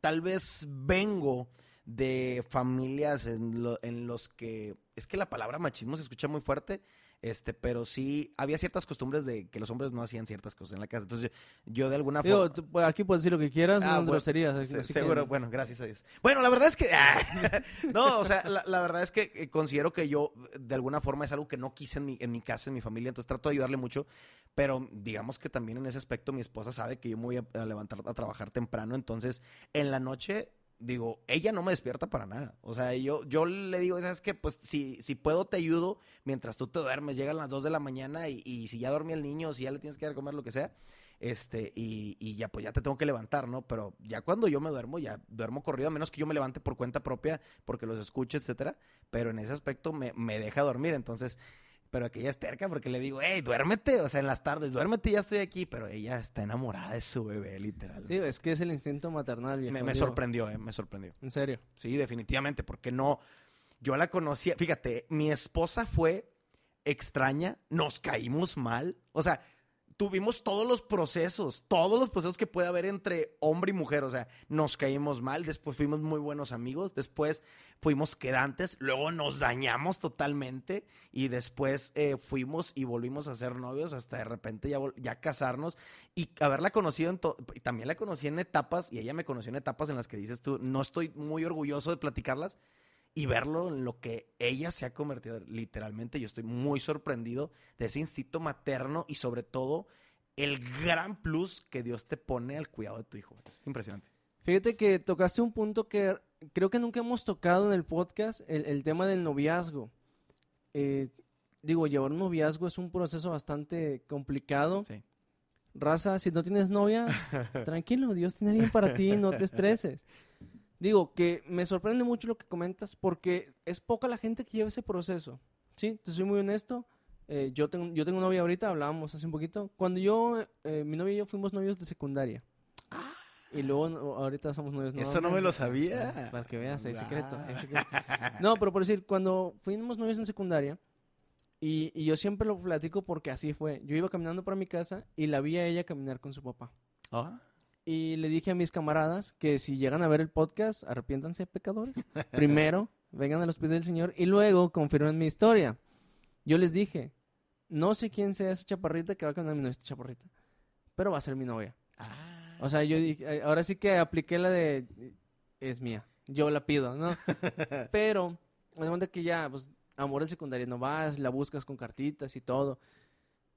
tal vez vengo de familias en, lo- en los que es que la palabra machismo se escucha muy fuerte. Este, pero sí había ciertas costumbres de que los hombres no hacían ciertas cosas en la casa. Entonces, yo de alguna Digo, forma. tú, pues, aquí puedes decir lo que quieras, Ah, no bueno, groserías. Se- que- seguro, bueno, gracias a Dios. Bueno, la verdad es que. no, o sea, la, la verdad es que eh, considero que yo, de alguna forma, es algo que no quise en mi, en mi casa, en mi familia, entonces trato de ayudarle mucho. Pero digamos que también en ese aspecto mi esposa sabe que yo me voy a, a levantar a trabajar temprano, entonces en la noche. Digo, ella no me despierta para nada. O sea, yo, yo le digo, ¿sabes qué? Pues si, si puedo te ayudo mientras tú te duermes. Llegan las 2 de la mañana y, y si ya dormí el niño, si ya le tienes que dar comer, lo que sea, este, y, y ya pues ya te tengo que levantar, ¿no? Pero ya cuando yo me duermo, ya duermo corrido, a menos que yo me levante por cuenta propia, porque los escucho, etcétera. Pero en ese aspecto me, me deja dormir, entonces, pero que ella es terca porque le digo, hey, duérmete, o sea, en las tardes, duérmete, ya estoy aquí, pero ella está enamorada de su bebé, literal. Sí, es que es el instinto maternal, viejo. me, me sorprendió, eh, me sorprendió. En serio. Sí, definitivamente, porque no, yo la conocía, fíjate, mi esposa fue extraña, nos caímos mal, o sea, tuvimos todos los procesos, todos los procesos que puede haber entre hombre y mujer, o sea, nos caímos mal, después fuimos muy buenos amigos, después fuimos quedantes, luego nos dañamos totalmente y después eh, fuimos y volvimos a ser novios hasta de repente ya, ya casarnos y haberla conocido en también la conocí en etapas y ella me conoció en etapas en las que dices tú, no estoy muy orgulloso de platicarlas y verlo en lo que ella se ha convertido literalmente. Yo estoy muy sorprendido de ese instinto materno y sobre todo el gran plus que Dios te pone al cuidado de tu hijo. Es impresionante. Fíjate que tocaste un punto que creo que nunca hemos tocado en el podcast, el, el tema del noviazgo. Eh, digo, llevar un noviazgo es un proceso bastante complicado. Sí. Raza, si no tienes novia, tranquilo, Dios tiene alguien para ti, no te estreses. Digo que me sorprende mucho lo que comentas porque es poca la gente que lleva ese proceso. Sí, te soy muy honesto. Eh, yo, tengo, yo tengo novia ahorita, hablábamos hace un poquito. Cuando yo, eh, mi novia y yo fuimos novios de secundaria. Y luego no- ahorita somos novios Eso no me lo sabía. Ah, Para que veas, hay secreto, hay Ah. secreto. No, pero por decir, cuando fuimos novios en secundaria, y, y yo siempre lo platico porque así fue. Yo iba caminando para mi casa y la vi a ella caminar con su papá. Ah, Y le dije a mis camaradas que si llegan a ver el podcast, arrepiéntanse pecadores. Primero, vengan a los pies del Señor y luego confirmen mi historia. Yo les dije, no sé quién sea esa chaparrita que va a caminar mi novia, esta chaparrita, pero va a ser mi novia. ah. O sea, yo dije, eh, ahora sí que apliqué la de, es mía, yo la pido, ¿no? Pero, me cuenta que ya, pues, amor de secundaria, no vas, la buscas con cartitas y todo.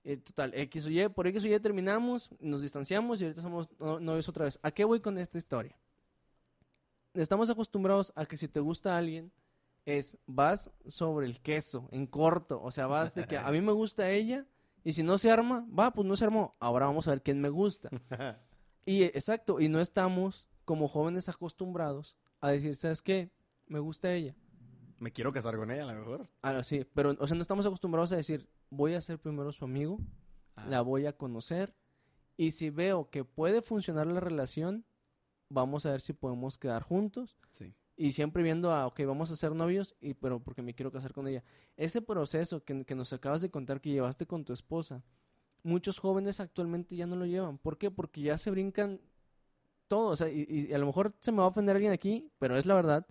Eh, total, X o Y, por X o Y terminamos, nos distanciamos y ahorita somos no- novios otra vez. ¿A qué voy con esta historia? Estamos acostumbrados a que si te gusta alguien, es vas sobre el queso, en corto. O sea, vas de que a mí me gusta ella y si no se arma, va, pues no se armó. Ahora vamos a ver quién me gusta. Y exacto, y no estamos como jóvenes acostumbrados a decir, ¿sabes qué? Me gusta ella. Me quiero casar con ella, a lo mejor. Ah, sí, pero, o sea, no estamos acostumbrados a decir, voy a ser primero su amigo, Ah. la voy a conocer, y si veo que puede funcionar la relación, vamos a ver si podemos quedar juntos. Sí. Y siempre viendo a, ok, vamos a ser novios, y, pero porque me quiero casar con ella. Ese proceso que, que nos acabas de contar que llevaste con tu esposa, muchos jóvenes actualmente ya no lo llevan. ¿Por qué? Porque ya se brincan todo. O sea, y, y a lo mejor se me va a ofender alguien aquí, pero es la verdad.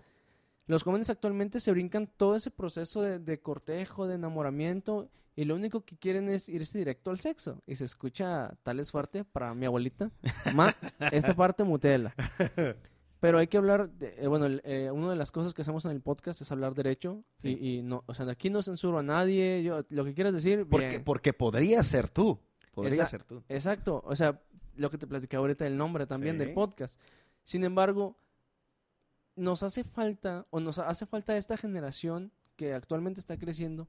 Los jóvenes actualmente se brincan todo ese proceso de, de cortejo, de enamoramiento, y lo único que quieren es irse directo al sexo. Y se escucha tal es fuerte para mi abuelita. Ma, esta parte mutela. Pero hay que hablar, de, eh, bueno, eh, una de las cosas que hacemos en el podcast es hablar derecho. Sí. Y, y no, o sea, aquí no censuro a nadie. Yo, lo que quieras decir, Porque, bien. porque podría ser tú. Podría ser tú. Exacto, o sea, lo que te platicaba ahorita el nombre también Sí. del podcast. Sin embargo, nos hace falta, o nos hace falta esta generación que actualmente está creciendo,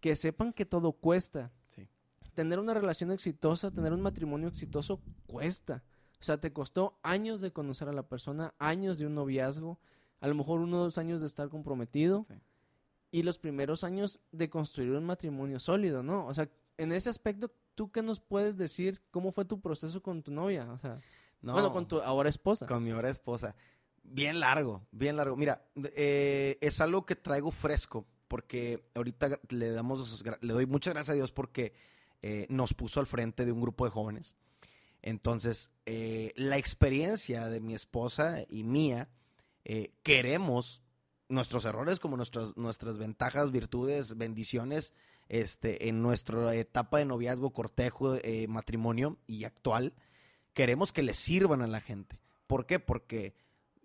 que sepan que todo cuesta. Sí. Tener una relación exitosa, tener un matrimonio exitoso, cuesta. O sea, te costó años de conocer a la persona, años de un noviazgo, a lo mejor uno o dos años de estar comprometido Sí. y los primeros años de construir un matrimonio sólido, ¿no? O sea, en ese aspecto, ¿tú qué nos puedes decir? ¿Cómo fue tu proceso con tu novia? O sea, No, bueno, con tu ahora esposa. Con mi ahora esposa. Bien largo, bien largo. Mira, eh, es algo que traigo fresco, porque ahorita le damos, le doy muchas gracias a Dios porque eh, nos puso al frente de un grupo de jóvenes. Entonces, eh, la experiencia de mi esposa y mía, queremos nuestros errores como nuestras, nuestras ventajas, virtudes, bendiciones, este, en nuestra etapa de noviazgo, cortejo, matrimonio y actual, queremos que le sirvan a la gente. ¿Por qué? Porque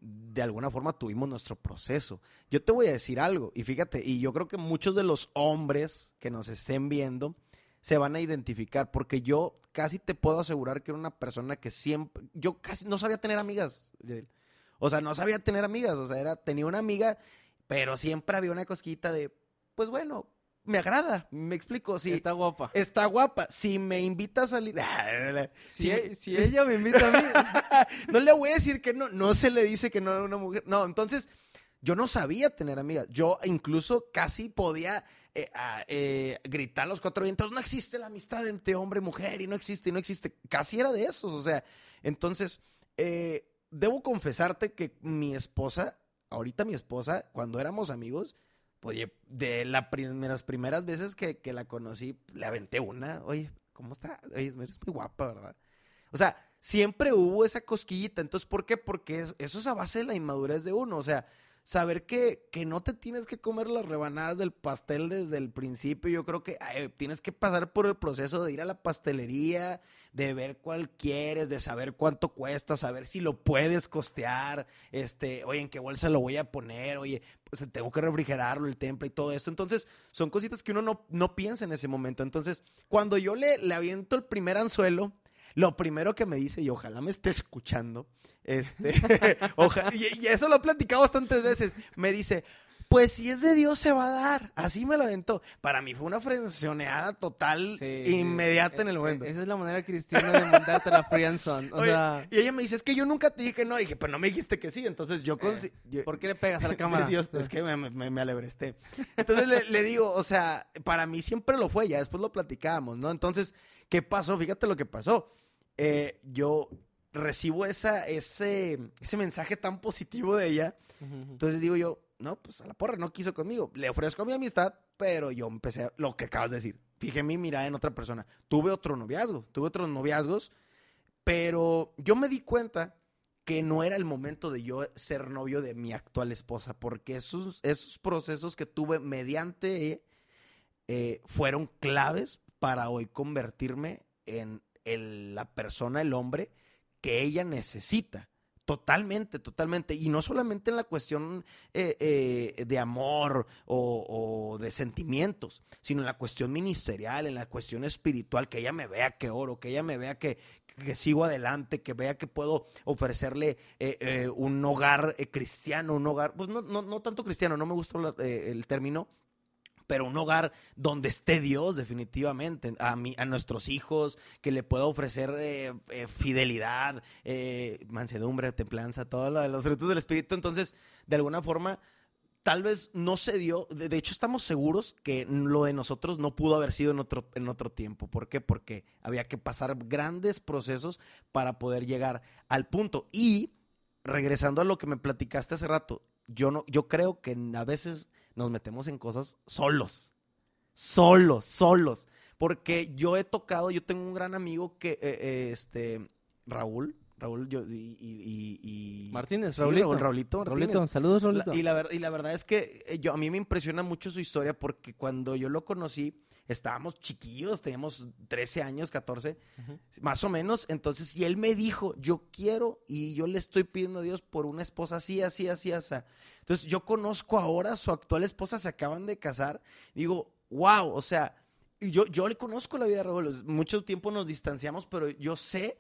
de alguna forma tuvimos nuestro proceso. Yo te voy a decir algo, y fíjate, y yo creo que muchos de los hombres que nos estén viendo se van a identificar, porque yo casi te puedo asegurar que era una persona que siempre, yo casi no sabía tener amigas. O sea, no sabía tener amigas, o sea, era, tenía una amiga, pero siempre había una cosquita de, pues bueno, me agrada, me explico, sí. Está guapa. Está guapa. Si me invita a salir. Si, si e- me- si ella me invita a mí, no le voy a decir que no. No se le dice que no a una mujer. No, entonces yo no sabía tener amigas. Yo incluso casi podía eh, a- eh, gritar a los cuatro vientos. No existe la amistad entre hombre y mujer y no existe y no existe. Casi era de esos. O sea, entonces eh, debo confesarte que mi esposa, ahorita mi esposa, cuando éramos amigos, Oye, de las primeras veces que, que la conocí, le aventé una. Oye, ¿cómo está? Oye, eres muy guapa, ¿verdad? O sea, siempre hubo esa cosquillita. Entonces, ¿por qué? Porque es- eso es a base de la inmadurez de uno. O sea, saber que, que no te tienes que comer las rebanadas del pastel desde el principio. Yo creo que tienes que pasar por el proceso de ir a la pastelería, de ver cuál quieres, de saber cuánto cuesta, saber si lo puedes costear, este, oye, en qué bolsa lo voy a poner, oye, pues tengo que refrigerarlo, el temple y todo esto. Entonces, son cositas que uno no, no piensa en ese momento. Entonces, cuando yo le, le aviento el primer anzuelo, lo primero que me dice, y ojalá me esté escuchando, este, oja- y, y eso lo he platicado bastantes veces, me dice, pues si es de Dios se va a dar. Así me lo aventó. Para mí fue una frenzoneada total, Sí, inmediata en el Eh, momento. Esa es la manera cristiana de mandarte a la friendzone. O Oye, sea, y ella me dice, es que yo nunca te dije que no. dije, pero no me dijiste que sí. Entonces yo... Eh, yo- ¿por qué le pegas a la cámara? Dios, es que me, me, me alebresté. Entonces le, le digo, o sea, para mí siempre lo fue, ya después lo platicábamos, ¿no? Entonces, ¿qué pasó? Fíjate lo que pasó. Eh, yo recibo esa, ese, ese mensaje tan positivo de ella. Entonces digo yo, no, pues a la porra, no quiso conmigo. Le ofrezco mi amistad, pero yo empecé a- lo que acabas de decir. Fijé mi mirada en otra persona. Tuve otro noviazgo, tuve otros noviazgos, pero yo me di cuenta que no era el momento de yo ser novio de mi actual esposa, porque esos, esos procesos que tuve mediante eh, fueron claves para hoy convertirme en el- la persona, el hombre que ella necesita. Totalmente, totalmente. Y no solamente en la cuestión eh, eh, de amor o, de sentimientos, sino en la cuestión ministerial, en la cuestión espiritual, que ella me vea que oro, que ella me vea que, que sigo adelante, que vea que puedo ofrecerle eh, un hogar cristiano, un hogar, pues no, no, no tanto cristiano, no me gusta el término, pero un hogar donde esté Dios definitivamente, a, mí, a nuestros hijos, que le pueda ofrecer eh, eh, fidelidad, eh, mansedumbre, templanza, todo lo de los frutos del Espíritu. Entonces, de alguna forma, tal vez no se dio, de, hecho estamos seguros que lo de nosotros no pudo haber sido en otro, en otro tiempo. ¿Por qué? Porque había que pasar grandes procesos para poder llegar al punto. Y regresando a lo que me platicaste hace rato, yo no, yo creo que a veces nos metemos en cosas solos. Solos, solos. Porque yo he tocado, yo tengo un gran amigo que, eh, eh, este, Raúl, Raúl, yo, y, y- y- Martínez, Sí, Raulito. Raúl, Raulito Martínez. Raulito, saludos, Raulito. La- y, la, ver- y la verdad es que eh, yo, a mí me impresiona mucho su historia porque cuando yo lo conocí, estábamos chiquillos, teníamos 13 años, 14, Ujú. más o menos. Entonces, y él me dijo, yo quiero y yo le estoy pidiendo a Dios por una esposa así, así, así, así. Entonces, yo conozco ahora, su actual esposa se acaban de casar. Digo, wow, o sea, yo, yo le conozco la vida de Raúl. Mucho tiempo nos distanciamos, pero yo sé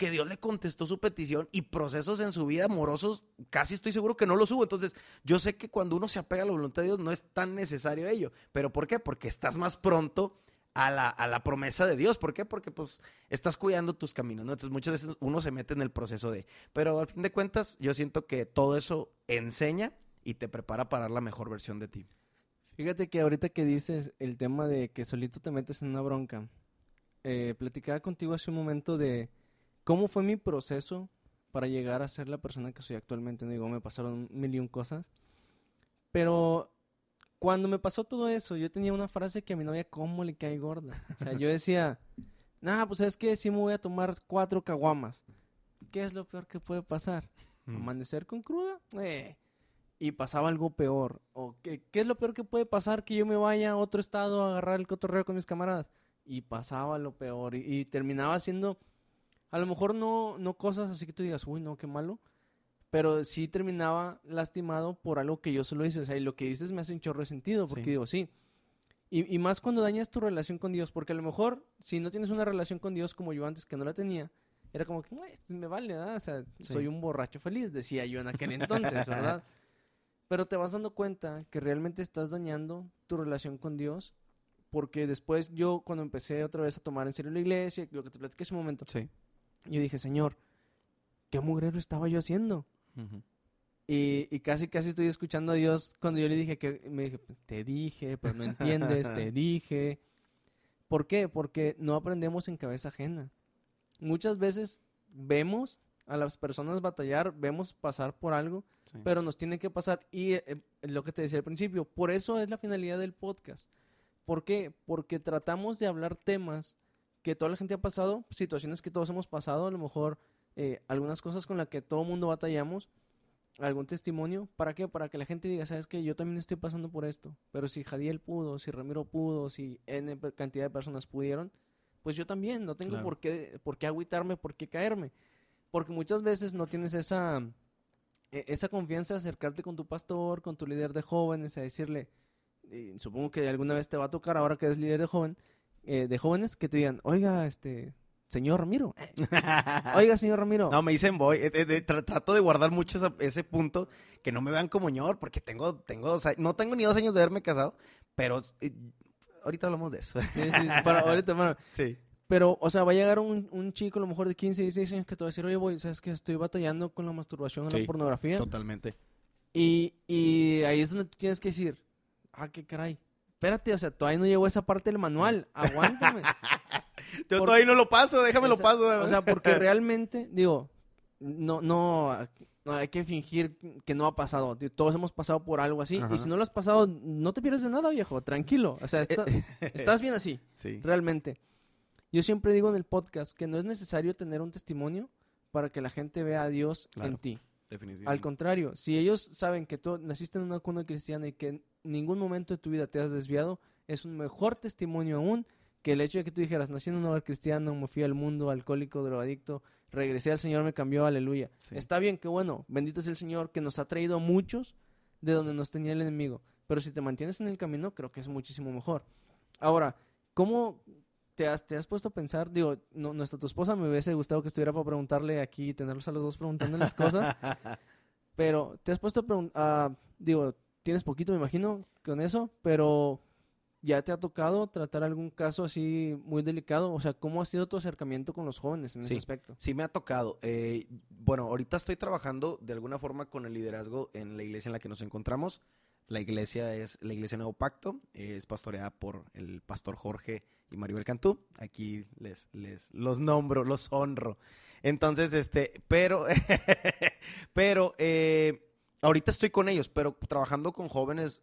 que Dios le contestó su petición y procesos en su vida amorosos, casi estoy seguro que no los hubo. Entonces, yo sé que cuando uno se apega a la voluntad de Dios no es tan necesario ello. ¿Pero por qué? Porque estás más pronto a la, a la promesa de Dios. ¿Por qué? Porque pues estás cuidando tus caminos, ¿no? Entonces, muchas veces uno se mete en el proceso de... Pero al fin de cuentas, yo siento que todo eso enseña y te prepara para la mejor versión de ti. Fíjate que ahorita que dices el tema de que solito te metes en una bronca, eh, platicaba contigo hace un momento de cómo fue mi proceso para llegar a ser la persona que soy actualmente. Digo, me pasaron mil y un cosas. Pero cuando me pasó todo eso, yo tenía una frase que a mi novia, ¿cómo le cae gorda? O sea, yo decía, nah, pues es que sí me voy a tomar cuatro caguamas. ¿Qué es lo peor que puede pasar? ¿Amanecer con cruda? Eh. Y pasaba algo peor. ¿O qué, qué es lo peor que puede pasar? Que yo me vaya a otro estado a agarrar el cotorreo con mis camaradas. Y pasaba lo peor. Y, y terminaba haciendo, a lo mejor no, no cosas así que tú digas, uy, no, qué malo. Pero sí terminaba lastimado por algo que yo solo hice. O sea, y lo que dices me hace un chorro de sentido. Porque Sí. digo, sí. Y, y más cuando dañas tu relación con Dios. Porque a lo mejor, si no tienes una relación con Dios como yo antes, que no la tenía, era como que, "Ay, pues me vale, ¿verdad? O sea, Sí. soy un borracho feliz, decía yo en aquel entonces, ¿verdad? Pero te vas dando cuenta que realmente estás dañando tu relación con Dios. Porque después yo, cuando empecé otra vez a tomar en serio la iglesia, lo que te platiqué hace un momento, Sí. Yo dije, Señor, ¿qué mugrero estaba yo haciendo? Y, y casi, casi estoy escuchando a Dios cuando yo le dije que, me dije, te dije, pero no entiendes, te dije. ¿Por qué? Porque no aprendemos en cabeza ajena. Muchas veces vemos a las personas batallar, vemos pasar por algo, Sí. pero nos tiene que pasar. Y eh, lo que te decía al principio, por eso es la finalidad del podcast. ¿Por qué? Porque tratamos de hablar temas que toda la gente ha pasado, situaciones que todos hemos pasado, a lo mejor eh, algunas cosas con las que todo mundo batallamos, algún testimonio. ¿Para qué? Para que la gente diga, sabes que yo también estoy pasando por esto. Pero si Jadiel pudo, si Ramiro pudo, si N cantidad de personas pudieron, pues yo también. No tengo Claro. por, qué, por qué agüitarme, por qué caerme. Porque muchas veces no tienes esa, e- esa confianza de acercarte con tu pastor, con tu líder de jóvenes, a decirle, y supongo que alguna vez te va a tocar ahora que eres líder de joven, eh, de jóvenes, que te digan, oiga, este, señor Ramiro, oiga, señor Ramiro. No, me dicen voy. eh, eh, tra- trato de guardar mucho esa- ese punto, que no me vean como ñor, porque tengo, tengo dos años, no tengo ni dos años de haberme casado, pero eh, ahorita hablamos de eso. Sí, sí, para ahorita, bueno, Sí. Pero, o sea, va a llegar un, un chico a lo mejor de 15, 16 años que te va a decir, oye, voy, ¿sabes que Estoy batallando con la masturbación o Sí, la pornografía. Totalmente. Y, y ahí es donde tú tienes que decir, ah, qué caray. Espérate, o sea, todavía no llegó esa parte del manual. Aguántame. Yo todavía no lo paso, déjame lo paso. O sea, porque realmente, digo, no, no, no hay que fingir que no ha pasado. Todos hemos pasado por algo así. Ajá. Y si no lo has pasado, no te pierdes de nada, viejo. Tranquilo. O sea, está- estás bien así. sí. Realmente. Yo siempre digo en el podcast que no es necesario tener un testimonio para que la gente vea a Dios en ti. Definitivamente. Al contrario, si ellos saben que tú naciste en una cuna cristiana y que en ningún momento de tu vida te has desviado, es un mejor testimonio aún que el hecho de que tú dijeras, nací en un hogar cristiano, me fui al mundo, alcohólico, drogadicto, regresé al Señor, me cambió, aleluya. Sí. Está bien, qué bueno, bendito sea el Señor que nos ha traído a muchos de donde nos tenía el enemigo. Pero si te mantienes en el camino, creo que es muchísimo mejor. Ahora, ¿cómo te has, te has puesto a pensar? Digo, no, está tu esposa, me hubiese gustado que estuviera para preguntarle aquí y tenerlos a los dos preguntando las cosas. Pero te has puesto a preguntar, digo, tienes poquito, me imagino, con eso, pero ya te ha tocado tratar algún caso así muy delicado. O sea, ¿cómo ha sido tu acercamiento con los jóvenes en ese aspecto? Sí, me ha tocado. Eh, bueno, ahorita estoy trabajando de alguna forma con el liderazgo en la iglesia en la que nos encontramos. La iglesia es la iglesia Nuevo Pacto, es pastoreada por el pastor Jorge y Maribel Cantú. Aquí les, les los nombro, los honro. Entonces, este, pero, pero, eh, ahorita estoy con ellos, pero trabajando con jóvenes,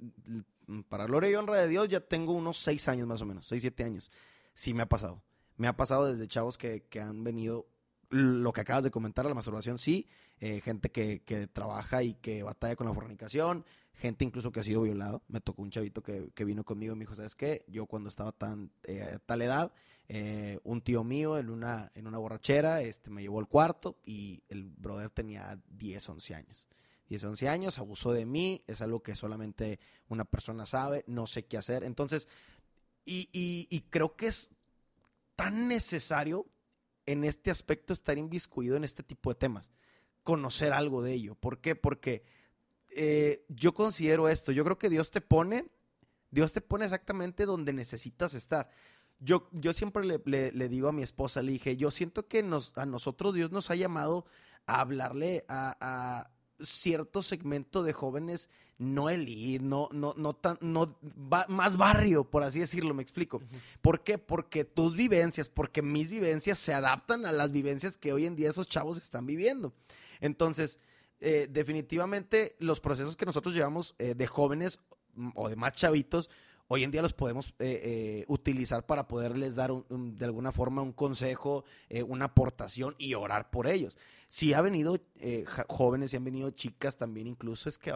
mm, para gloria y honra de Dios, ya tengo unos seis años más o menos, seis, siete años. Sí me ha pasado. Me ha pasado desde chavos que, que han venido, lo que acabas de comentar, la masturbación, sí, eh, gente que, que trabaja y que batalla con la fornicación, gente incluso que ha sido violado. Me tocó un chavito que, que vino conmigo y me dijo, ¿sabes qué? Yo cuando estaba tan, eh, tal edad, eh, un tío mío en una, en una borrachera este, me llevó al cuarto y el brother tenía 10, 11 años. 10, 11 años, abusó de mí, es algo que solamente una persona sabe, no sé qué hacer. Entonces, y, y, y creo que es tan necesario en este aspecto estar inviscuido en este tipo de temas, conocer algo de ello. ¿Por qué? Porque eh, yo considero esto, yo creo que Dios te pone, Dios te pone exactamente donde necesitas estar. Yo, yo siempre le, le- le digo a mi esposa, le dije, yo siento que nos, a nosotros Dios nos ha llamado a hablarle a, a cierto segmento de jóvenes, no elite, no, no, no tan, no, ba- más barrio, por así decirlo, me explico. ¿Por qué? Porque tus vivencias, porque mis vivencias se adaptan a las vivencias que hoy en día esos chavos están viviendo. Entonces, eh, definitivamente los procesos que nosotros llevamos eh, de jóvenes o de más chavitos, hoy en día los podemos eh, eh, utilizar para poderles dar un- de alguna forma un consejo, eh, una aportación y orar por ellos. Si ha venido jóvenes, si han venido chicas también, incluso es que,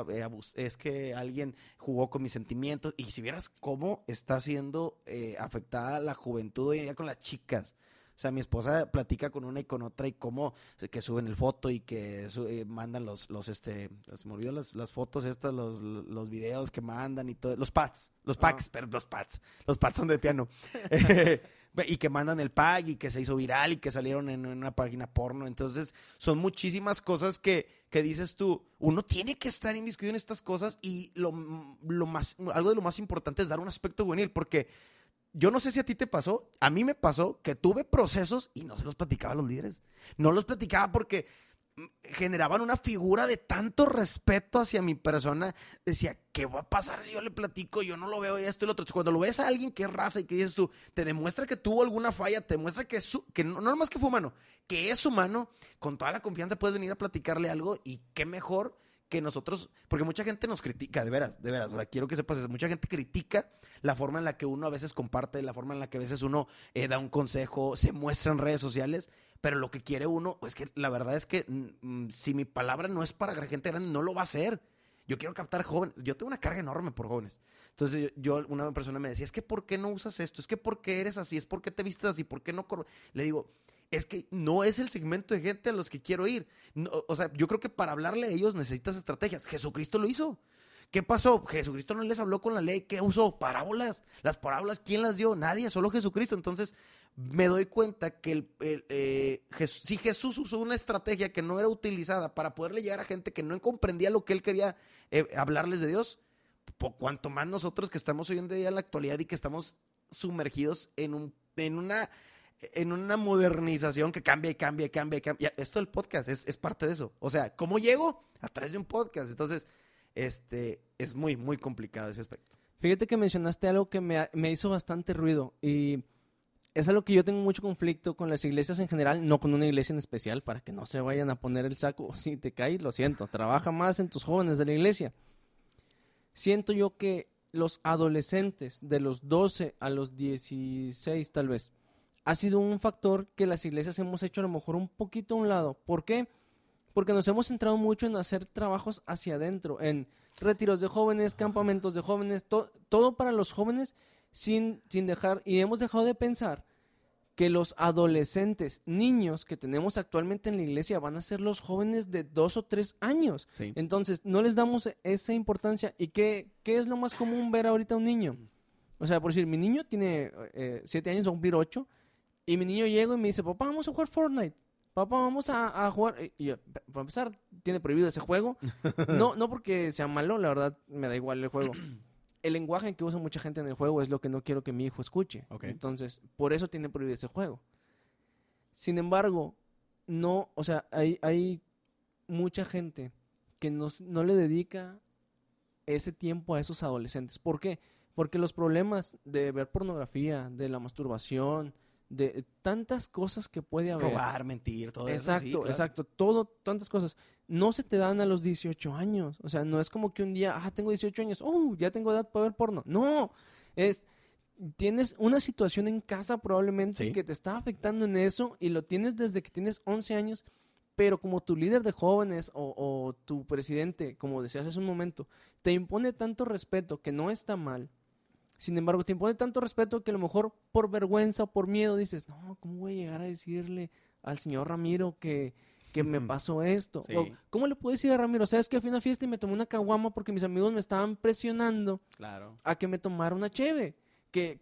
es que alguien jugó con mis sentimientos. Y si vieras cómo está siendo afectada la juventud hoy en día con las chicas. O sea, mi esposa platica con una y con otra y cómo que suben el foto y que su- eh, mandan los, los, este, se me olvidó las, las fotos estas, los, los videos que mandan y todo, los pads, los packs, perdón, los pads, los pads son de piano. y que mandan el pack y que se hizo viral y que salieron en una página porno. Entonces, son muchísimas cosas que, que dices tú, uno tiene que estar inmiscuido en estas cosas y lo, lo más, algo de lo más importante es dar un aspecto juvenil, porque yo no sé si a ti te pasó, a mí me pasó que tuve procesos y no se los platicaba a los líderes. No los platicaba porque mm, generaban una figura de tanto respeto hacia mi persona. Decía, ¿qué va a pasar si yo le platico? Yo no lo veo y esto y lo otro. Cuando lo ves a alguien que raza y que dices tú, te demuestra que tuvo alguna falla, te demuestra que, su- que no, no más que fue humano, que es humano, con toda la confianza puedes venir a platicarle algo y qué mejor que nosotros, porque mucha gente nos critica, de veras, de veras, o sea, quiero que sepas eso, mucha gente critica la forma en la que uno a veces comparte, la forma en la que a veces uno eh, da un consejo, se muestra en redes sociales, pero lo que quiere uno, es que la verdad es que mm, si mi palabra no es para gente grande, no lo va a hacer. Yo quiero captar jóvenes, yo tengo una carga enorme por jóvenes. Entonces yo, yo- una persona me decía, es que ¿por qué no usas esto? Es que ¿por qué eres así? Es ¿por qué te vistes así? ¿Por qué no? cor-?" Le digo, es que no es el segmento de gente a los que quiero ir. O sea, yo creo que para hablarle a ellos necesitas estrategias. Jesucristo lo hizo. ¿Qué pasó? Jesucristo no les habló con la ley. ¿Qué usó? Parábolas. Las parábolas, ¿quién las dio? Nadie, solo Jesucristo. Entonces, me doy cuenta que eh, si Jesús usó una estrategia que no era utilizada para poderle llegar a gente que no comprendía lo que él quería eh, hablarles de Dios, po- cuanto más nosotros que estamos hoy en día en la actualidad y que estamos sumergidos en, un, en una en una modernización que cambia y cambia y cambia y cambia. Esto del podcast es, es parte de eso. O sea, ¿cómo llego? A través de un podcast. Entonces, este, es muy, muy complicado ese aspecto. Fíjate que mencionaste algo que me, me hizo bastante ruido y es algo que yo tengo mucho conflicto con las iglesias en general, no con una iglesia en especial, para que no se vayan a poner el saco. Si te cae, lo siento, trabaja más en tus jóvenes de la iglesia. Siento yo que los adolescentes de los 12 a los 16 tal vez, ha sido un factor que las iglesias hemos hecho a lo mejor un poquito a un lado. ¿Por qué? Porque nos hemos centrado mucho en hacer trabajos hacia adentro, en retiros de jóvenes, campamentos de jóvenes, to- todo para los jóvenes sin, sin dejar, y hemos dejado de pensar que los adolescentes, niños que tenemos actualmente en la iglesia van a ser los jóvenes de dos o tres años. Sí. Entonces, no les damos esa importancia. ¿Y qué, qué es lo más común ver ahorita a un niño? O sea, por decir, mi niño tiene eh, siete años, va a cumplir ocho, y mi niño llega y me dice, papá, vamos a jugar Fortnite. Papá, vamos a, a jugar. Y yo, para empezar, tiene prohibido ese juego. No, no porque sea malo, la verdad, me da igual el juego. El lenguaje que usa mucha gente en el juego es lo que no quiero que mi hijo escuche. Entonces, por eso tiene prohibido ese juego. Sin embargo, no, o sea, hay, hay mucha gente que nos- no le dedica ese tiempo a esos adolescentes. ¿Por qué? Porque los problemas de ver pornografía, de la masturbación, de tantas cosas que puede haber. Robar, mentir, todo eso. Exacto, sí, claro. exacto. Todo, tantas cosas. No se te dan a los 18 años. O sea, no es como que un día, ah, tengo 18 años, oh, ya tengo edad para ver porno. No, es, tienes una situación en casa probablemente Sí. que te está afectando en eso y lo tienes desde que tienes 11 años, Pero como tu líder de jóvenes o, o tu presidente, como decías hace un momento, te impone tanto respeto que no está mal. Sin embargo, te impone tanto respeto que a lo mejor por vergüenza o por miedo dices, no, ¿cómo voy a llegar a decirle al señor Ramiro que, que me pasó esto? Sí. O, ¿Cómo le puedo decir a Ramiro, sabes que fui a una fiesta y me tomé una caguama porque mis amigos me estaban presionando Claro. a que me tomara una cheve? Que,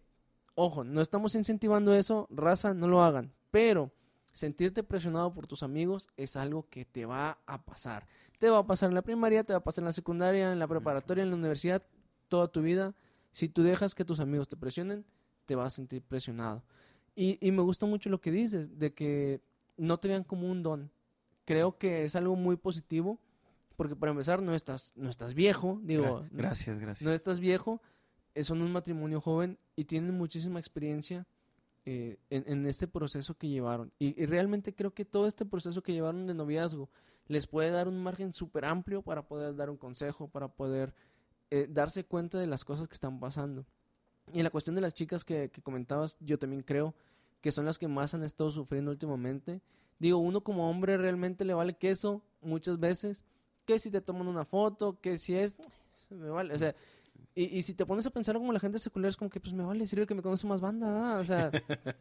ojo, no estamos incentivando eso, raza, no lo hagan. Pero sentirte presionado por tus amigos es algo que te va a pasar. Te va a pasar en la primaria, te va a pasar en la secundaria, en la preparatoria, en la universidad, toda tu vida. Si tú dejas que tus amigos te presionen, te vas a sentir presionado. Y, y me gusta mucho lo que dices, de que no te vean como un don. Creo que es algo muy positivo, porque para empezar no estás, no estás viejo, digo, Gra- gracias, gracias. no estás viejo, eh, son un matrimonio joven y tienen muchísima experiencia eh, en, en este proceso que llevaron. Y, y realmente creo que todo este proceso que llevaron de noviazgo les puede dar un margen súper amplio para poder dar un consejo, para poder eh, darse cuenta de las cosas que están pasando. Y en la cuestión de las chicas que, que comentabas, yo también creo que son las que más han estado sufriendo últimamente. Digo, uno como hombre realmente le vale queso muchas veces, que si te toman una foto, que si es, me vale, o sea, y, y si te pones a pensar como la gente secular es como que pues me vale, sirve que me conoce más banda, ¿ah? o sea,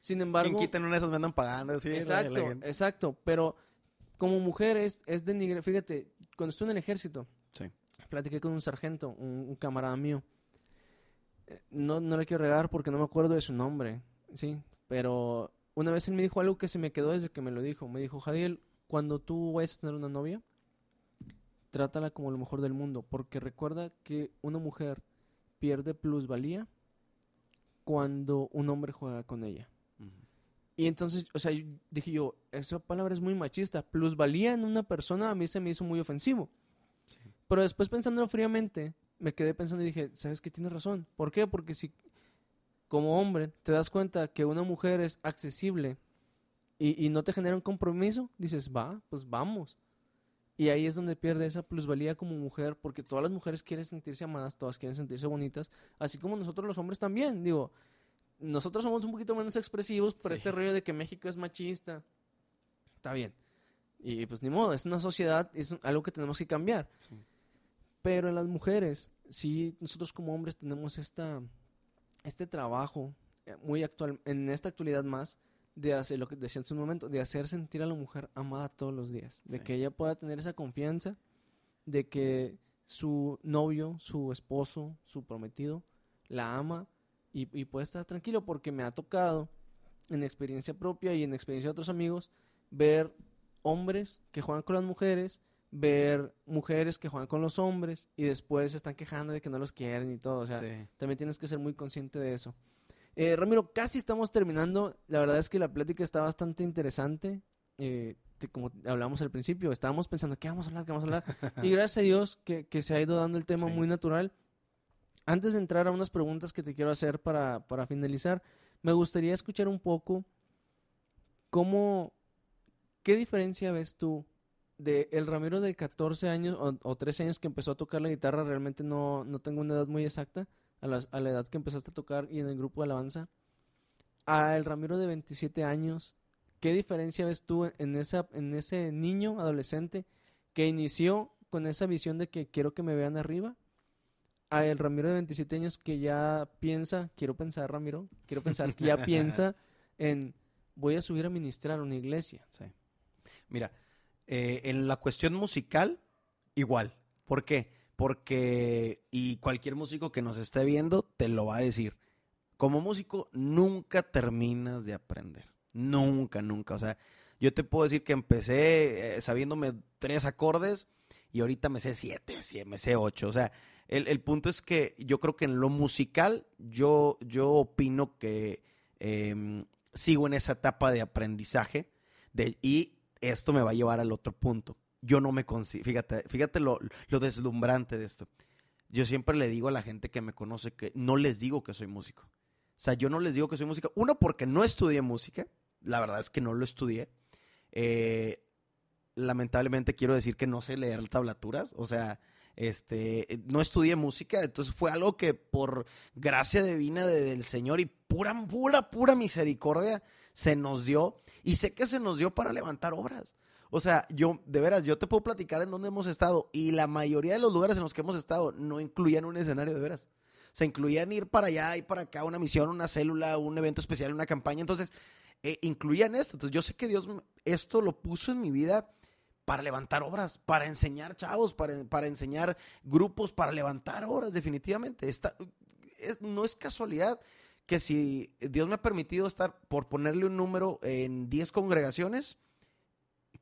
sin embargo, ¿Quién quita en una de esas me andan pagando? Sí, la- la exacto, exacto, pero como mujer es, es denigre, fíjate, cuando estuve en el ejército, Sí. Platiqué con un sargento, un, un camarada mío, Eh, no, no le quiero regar porque no me acuerdo de su nombre, sí, pero una vez él me dijo algo que se me quedó desde que me lo dijo, me dijo, Jadiel, cuando tú vayas a tener una novia, trátala como lo mejor del mundo, porque recuerda que una mujer pierde plusvalía cuando un hombre juega con ella. Y entonces, o sea, yo- dije yo, esa palabra es muy machista. Plusvalía en una persona a mí se me hizo muy ofensivo. Sí. Pero después pensándolo fríamente, me quedé pensando y dije, ¿sabes qué? Tienes razón. ¿Por qué? Porque si como hombre te das cuenta que una mujer es accesible y, y no te genera un compromiso, dices, va, pues vamos. Y ahí es donde pierde esa plusvalía como mujer, porque todas las mujeres quieren sentirse amadas, todas quieren sentirse bonitas, así como nosotros los hombres también. Digo, nosotros somos un poquito menos expresivos por Sí. este rollo de que México es machista. Está bien. Y pues ni modo, es una sociedad, es algo que tenemos que cambiar. Sí. Pero en las mujeres, sí, nosotros como hombres tenemos esta, este trabajo eh, muy actual, en esta actualidad más, de hacer lo que decía en su momento, de hacer sentir a la mujer amada todos los días, de Sí. que ella pueda tener esa confianza, de que su novio, su esposo, su prometido, la ama y, y puede estar tranquilo porque me ha tocado en experiencia propia y en experiencia de otros amigos ver hombres que juegan con las mujeres, ver mujeres que juegan con los hombres y después se están quejando de que no los quieren y todo. O sea, Sí. también tienes que ser muy consciente de eso. Eh, Ramiro, casi estamos terminando. La verdad es que la plática está bastante interesante. Eh, te- como hablamos al principio, estábamos pensando, ¿qué vamos a hablar? ¿Qué vamos a hablar? y gracias a Dios que, que se ha ido dando el tema Sí. muy natural. Antes de entrar a unas preguntas que te quiero hacer para, para finalizar, me gustaría escuchar un poco cómo, qué diferencia ves tú de el Ramiro de 14 años o, o 13 años que empezó a tocar la guitarra, realmente no, no tengo una edad muy exacta, a la, a la edad que empezaste a tocar y en el grupo de alabanza, a el Ramiro de 27 años, ¿qué diferencia ves tú en, esa, en ese niño adolescente que inició con esa visión de que quiero que me vean arriba? A el Ramiro de 27 años que ya piensa, quiero pensar Ramiro, quiero pensar que ya piensa en voy a subir a ministrar una iglesia. Sí. Mira, eh, en la cuestión musical, igual. ¿Por qué? Porque, y cualquier músico que nos esté viendo te lo va a decir. Como músico, nunca terminas de aprender. Nunca, nunca. O sea, yo te puedo decir que empecé eh, sabiéndome tres acordes y ahorita me sé siete, me sé ocho. O sea, el, el punto es que yo creo que en lo musical, yo, yo opino que em, sigo en esa etapa de aprendizaje de, y esto me va a llevar al otro punto. Yo no me considero, fíjate, fíjate lo, deslumbrante de esto. Yo siempre le digo a la gente que me conoce que no les digo que soy músico. O sea, yo no les digo que soy músico. Uno, porque no estudié música. La verdad es que no lo estudié. Eh, lamentablemente quiero decir que no sé leer tablaturas. O sea, este, no estudié música. Entonces fue algo que por gracia divina de- del Señor y pura, pura, pura misericordia se nos dio. Y sé que se nos dio para levantar obras. O sea, yo, de veras, yo te puedo platicar en dónde hemos estado y la mayoría de los lugares en los que hemos estado no incluían un escenario de veras. Se incluían ir para allá y para acá, una misión, una célula, un evento especial, una campaña. Entonces, eh, incluían esto. Entonces, yo sé que Dios esto lo puso en mi vida para levantar obras, para enseñar chavos, para, para enseñar grupos, para levantar obras, definitivamente. Esta, no es casualidad que si Dios me ha permitido estar, por ponerle un número, en 10 congregaciones,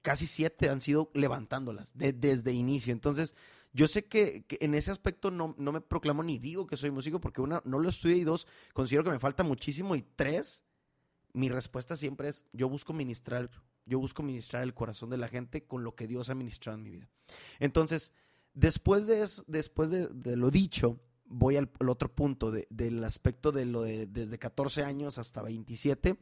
casi 7 han sido levantándolas desde inicio. Entonces, yo sé que, en ese aspecto no, me proclamo ni digo que soy músico porque una, no lo estudié y dos, considero que me falta muchísimo y tres, mi respuesta siempre es, yo busco ministrar, yo busco ministrar el corazón de la gente con lo que Dios ha ministrado en mi vida. Entonces, después de, después de lo dicho, voy al, otro punto del aspecto de lo de desde 14 años hasta 27.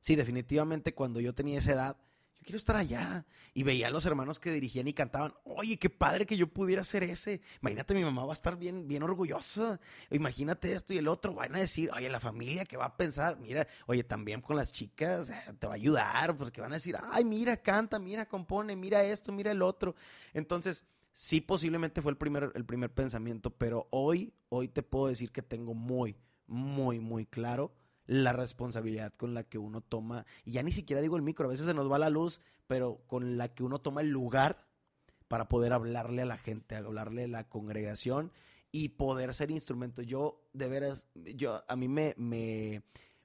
Sí, definitivamente cuando yo tenía esa edad, yo quiero estar allá. Y veía a los hermanos que dirigían y cantaban, oye, qué padre que yo pudiera hacer ese. Imagínate, mi mamá va a estar bien, bien orgullosa. Imagínate esto y el otro. Van a decir, oye, la familia que va a pensar, mira, oye, también con las chicas eh, te va a ayudar, porque van a decir, ay, mira, canta, mira, compone, mira esto, mira el otro. Entonces, sí posiblemente fue el primer, el primer pensamiento, pero hoy, hoy te puedo decir que tengo muy, muy, muy claro la responsabilidad con la que uno toma, y ya ni siquiera digo el micro, a veces se nos va la luz, pero con la que uno toma el lugar para poder hablarle a la gente, hablarle a la congregación y poder ser instrumento. Yo, de veras, yo, a mí me, me,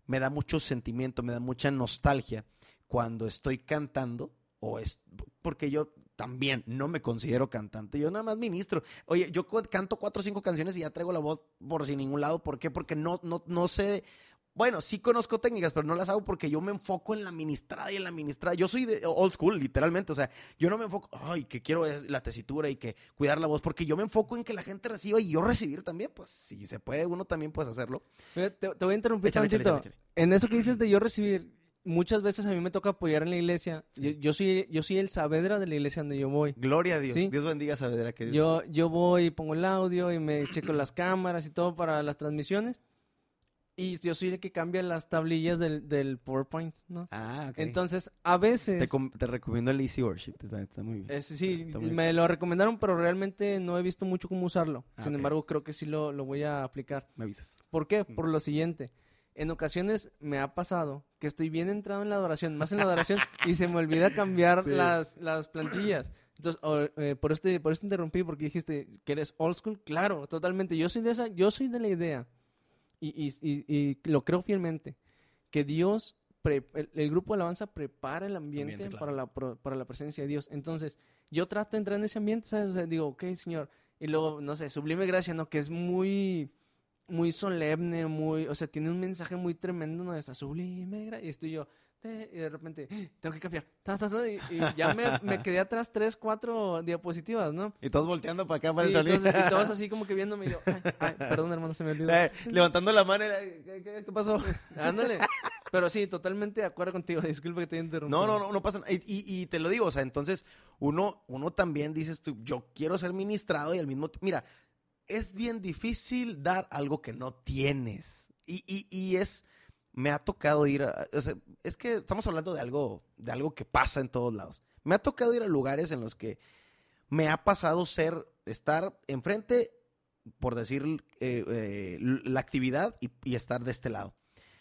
me da mucho sentimiento, me da mucha nostalgia cuando estoy cantando, o es, porque yo también no me considero cantante, yo nada más ministro. Oye, yo canto cuatro o cinco canciones y ya traigo la voz por sin ningún lado. ¿Por qué? Porque no, no, no sé. Bueno, sí conozco técnicas, pero no las hago porque yo me enfoco en la ministrada y en la ministrada. Yo soy de old school, literalmente. O sea, yo no me enfoco, ay, que quiero la tesitura y que cuidar la voz, porque yo me enfoco en que la gente reciba y yo recibir también. Pues si se puede, uno también puede hacerlo. Te, voy a interrumpir, En eso que dices de yo recibir, muchas veces a mí me toca apoyar en la iglesia. Yo, soy, yo soy el Saavedra de la iglesia donde yo voy. Gloria a Dios. Dios bendiga a Saavedra. Que Yo, yo voy y pongo el audio y me checo las cámaras y todo para las transmisiones. Y yo soy el que cambia las tablillas del, del PowerPoint, ¿no? Ah, ok. Entonces, a veces... Te, recomiendo el Easy Worship, está, muy bien. sí, me lo recomendaron, pero realmente no he visto mucho cómo usarlo. Ah, Sin embargo, creo que sí lo, lo voy a aplicar. Me avisas. ¿Por qué? Por lo siguiente en ocasiones me ha pasado que estoy bien entrado en la adoración, más en la adoración, y se me olvida cambiar las, las plantillas. Entonces, eh, por, este, por esto interrumpí, porque dijiste que eres old school. Claro, totalmente. Yo soy de esa, yo soy de la idea, y, y, y, lo creo fielmente, que Dios, el, grupo de alabanza prepara el ambiente, para, la, para la presencia de Dios. Entonces, yo trato de entrar en ese ambiente, ¿sabes? digo, ok, Señor. Y luego, no sé, sublime gracia, ¿no? Que es muy muy solemne, muy, o sea, tiene un mensaje muy tremendo, ¿no? Está sublime, y estoy yo, y de repente, tengo que cambiar, y, ya me, quedé atrás tres, cuatro diapositivas, ¿no? Y todos volteando para acá para el salir. y todos así como que viéndome, y yo, ay, perdón, hermano, se me olvidó. Eh, levantando la mano, ¿qué, qué, pasó? Ándale. Pero sí, totalmente de acuerdo contigo, disculpa que te interrumpa. No, no, no, no pasa y, y, te lo digo, o sea, entonces, uno, uno también dices tú, yo quiero ser ministrado y al mismo mira, es bien difícil dar algo que no tienes. Y, es, me ha tocado ir a, es que estamos hablando de algo, de algo que pasa en todos lados. Me ha tocado ir a lugares en los que me ha pasado ser, estar enfrente, por decir, eh, eh, la actividad y, y estar de este lado.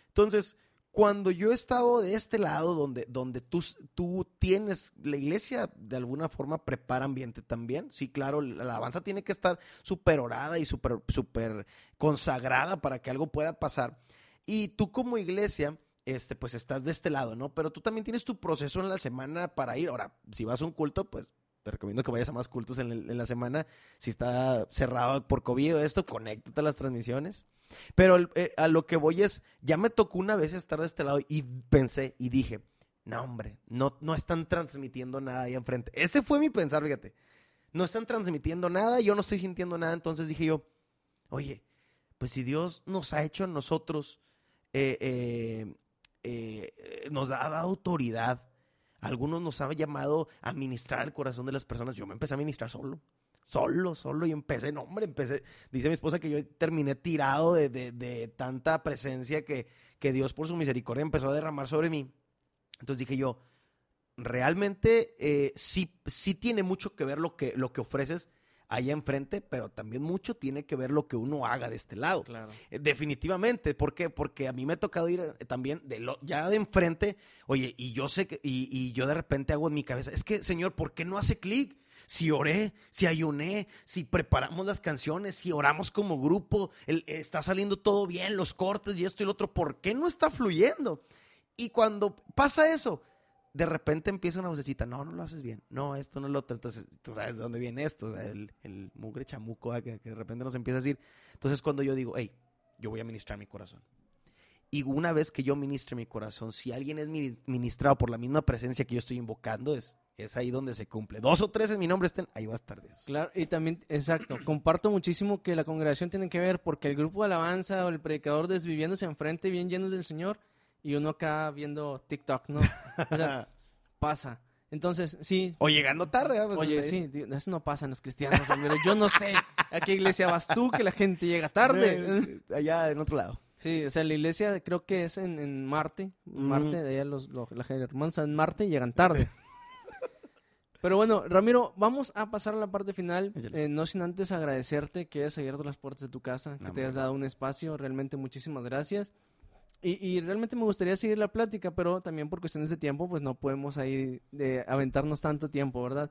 Entonces, cuando yo he estado de este lado, donde, donde tú, tú tienes, la iglesia de alguna forma prepara ambiente también. Sí, claro, la alabanza tiene que estar súper orada y súper super consagrada para que algo pueda pasar. Y tú como iglesia, este, pues estás de este lado, ¿no? Pero tú también tienes tu proceso en la semana para ir. Ahora, si vas a un culto, pues te recomiendo que vayas a más cultos en, la semana. Si está cerrado por COVID o esto, conéctate a las transmisiones. Pero eh, a lo que voy es, ya me tocó una vez estar de este lado y pensé y dije, no hombre, no, no están transmitiendo nada ahí enfrente. Ese fue mi pensar, fíjate. No están transmitiendo nada, yo no estoy sintiendo nada. Entonces dije yo, oye, pues si Dios nos ha hecho a nosotros, eh, eh, nos ha dado autoridad algunos nos han llamado a ministrar el corazón de las personas. Yo me empecé a ministrar solo. Solo, solo. Y empecé, no, hombre, empecé. Dice mi esposa que yo terminé tirado de, de, tanta presencia que, que Dios por su misericordia empezó a derramar sobre mí. Entonces dije yo, realmente eh, sí, sí tiene mucho que ver lo que, lo que ofreces allá enfrente, pero también mucho tiene que ver lo que uno haga de este lado. Claro. Eh, Definitivamente, ¿por qué? Porque a mí me ha tocado ir eh, también de lo, ya de enfrente, oye, y yo sé que, y, y yo de repente hago en mi cabeza, es que, señor, ¿por qué no hace clic? Si oré, si ayuné, si preparamos las canciones, si oramos como grupo, el- está saliendo todo bien, los cortes y esto y lo otro, ¿por qué no está fluyendo? Y cuando pasa eso, de repente empieza una vocecita, no, no lo haces bien, no, esto no lo otro, entonces tú sabes de dónde viene esto, o sea, el, el mugre chamuco ah, que, que de repente nos empieza a decir. Entonces cuando yo digo, hey, yo voy a ministrar mi corazón. Y una vez que yo ministre mi corazón, si alguien es mi- ministrado por la misma presencia que yo estoy invocando, es, es ahí donde se cumple. Dos o tres en mi nombre estén, ahí va a estar Dios. Claro, y también, exacto, comparto muchísimo que la congregación tiene que ver porque el grupo de alabanza o el predicador desviviéndose enfrente bien llenos del Señor y uno acá viendo TikTok, ¿no? O sea, pasa. Entonces, sí, O llegando tarde. ¿eh? Pues, oye, ahí- sí, eso no pasa en los cristianos, Ramiro. Yo no sé a qué iglesia vas tú que la gente llega tarde. Sí, Allá en otro lado. Sí, o sea, la iglesia creo que es en, en Marte. Marte, de allá los, los, los hermanos en Marte y llegan tarde. Pero bueno, Ramiro, vamos a pasar a la parte final. Eh, no sin antes agradecerte que hayas abierto las puertas de tu casa, que No, te hayas dado un espacio. Realmente muchísimas gracias. Y, realmente me gustaría seguir la plática, pero también por cuestiones de tiempo, pues no podemos ahí de aventarnos tanto tiempo, ¿verdad?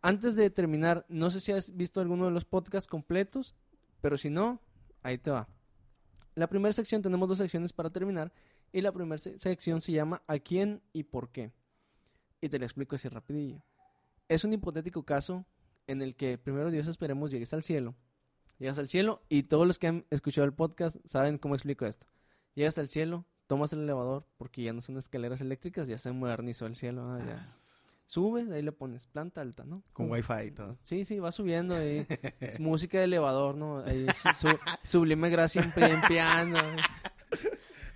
Antes de terminar, no sé si has visto alguno de los podcasts completos, pero si no, ahí te va. La primera sección, tenemos dos secciones para terminar, y la primera se- sección se llama ¿A quién y por qué? Y te lo explico así rapidillo. Es un hipotético caso en el que primero Dios esperemos llegues al cielo. Llegas al cielo y todos los que han escuchado el podcast saben cómo explico esto. Llegas al cielo, tomas el elevador, porque ya no son escaleras eléctricas, ya se modernizó el cielo. ah, ya. Subes, ahí le pones planta alta, ¿no? Con wifi y todo. Sí, sí, va subiendo ahí. Es música de elevador, ¿no? Ahí su- su- sublime gracia en, pi- en piano.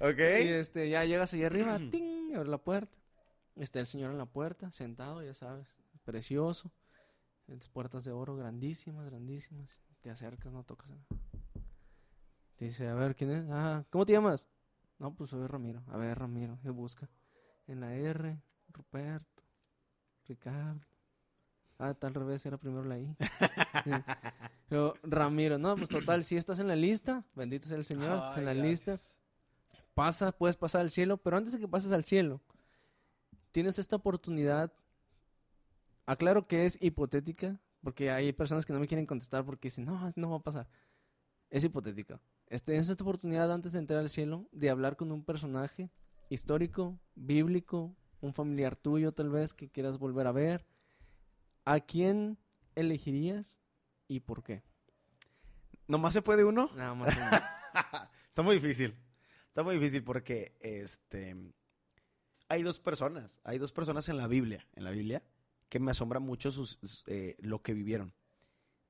Ok. Y este, ya llegas allá arriba, ¡ting! abre la puerta. Está el señor en la puerta, sentado, ya sabes, precioso. Las puertas de oro grandísimas, grandísimas. Te acercas, no tocas nada. Dice, a ver, ¿quién es? Ah, ¿cómo te llamas? No, pues soy Ramiro. A ver, Ramiro, ¿qué busca? En la R, Ruperto, Ricardo. Ah, tal revés, era primero la I. Pero, Ramiro, no, pues total, si estás en la lista, bendito sea el Señor, estás en la lista pasa, puedes pasar al cielo, pero antes de que pases al cielo, tienes esta oportunidad. Aclaro que es hipotética, porque hay personas que no me quieren contestar porque dicen, no, no va a pasar. Es hipotética. Este, Tienes esta oportunidad antes de entrar al cielo de hablar con un personaje histórico, bíblico, un familiar tuyo tal vez que quieras volver a ver. ¿A quién elegirías y por qué? ¿Nomás se puede uno? Nada más. uno. Está muy difícil. Está muy difícil porque este hay dos personas, hay dos personas en la Biblia, en la Biblia que me asombra mucho sus, sus, eh, lo que vivieron.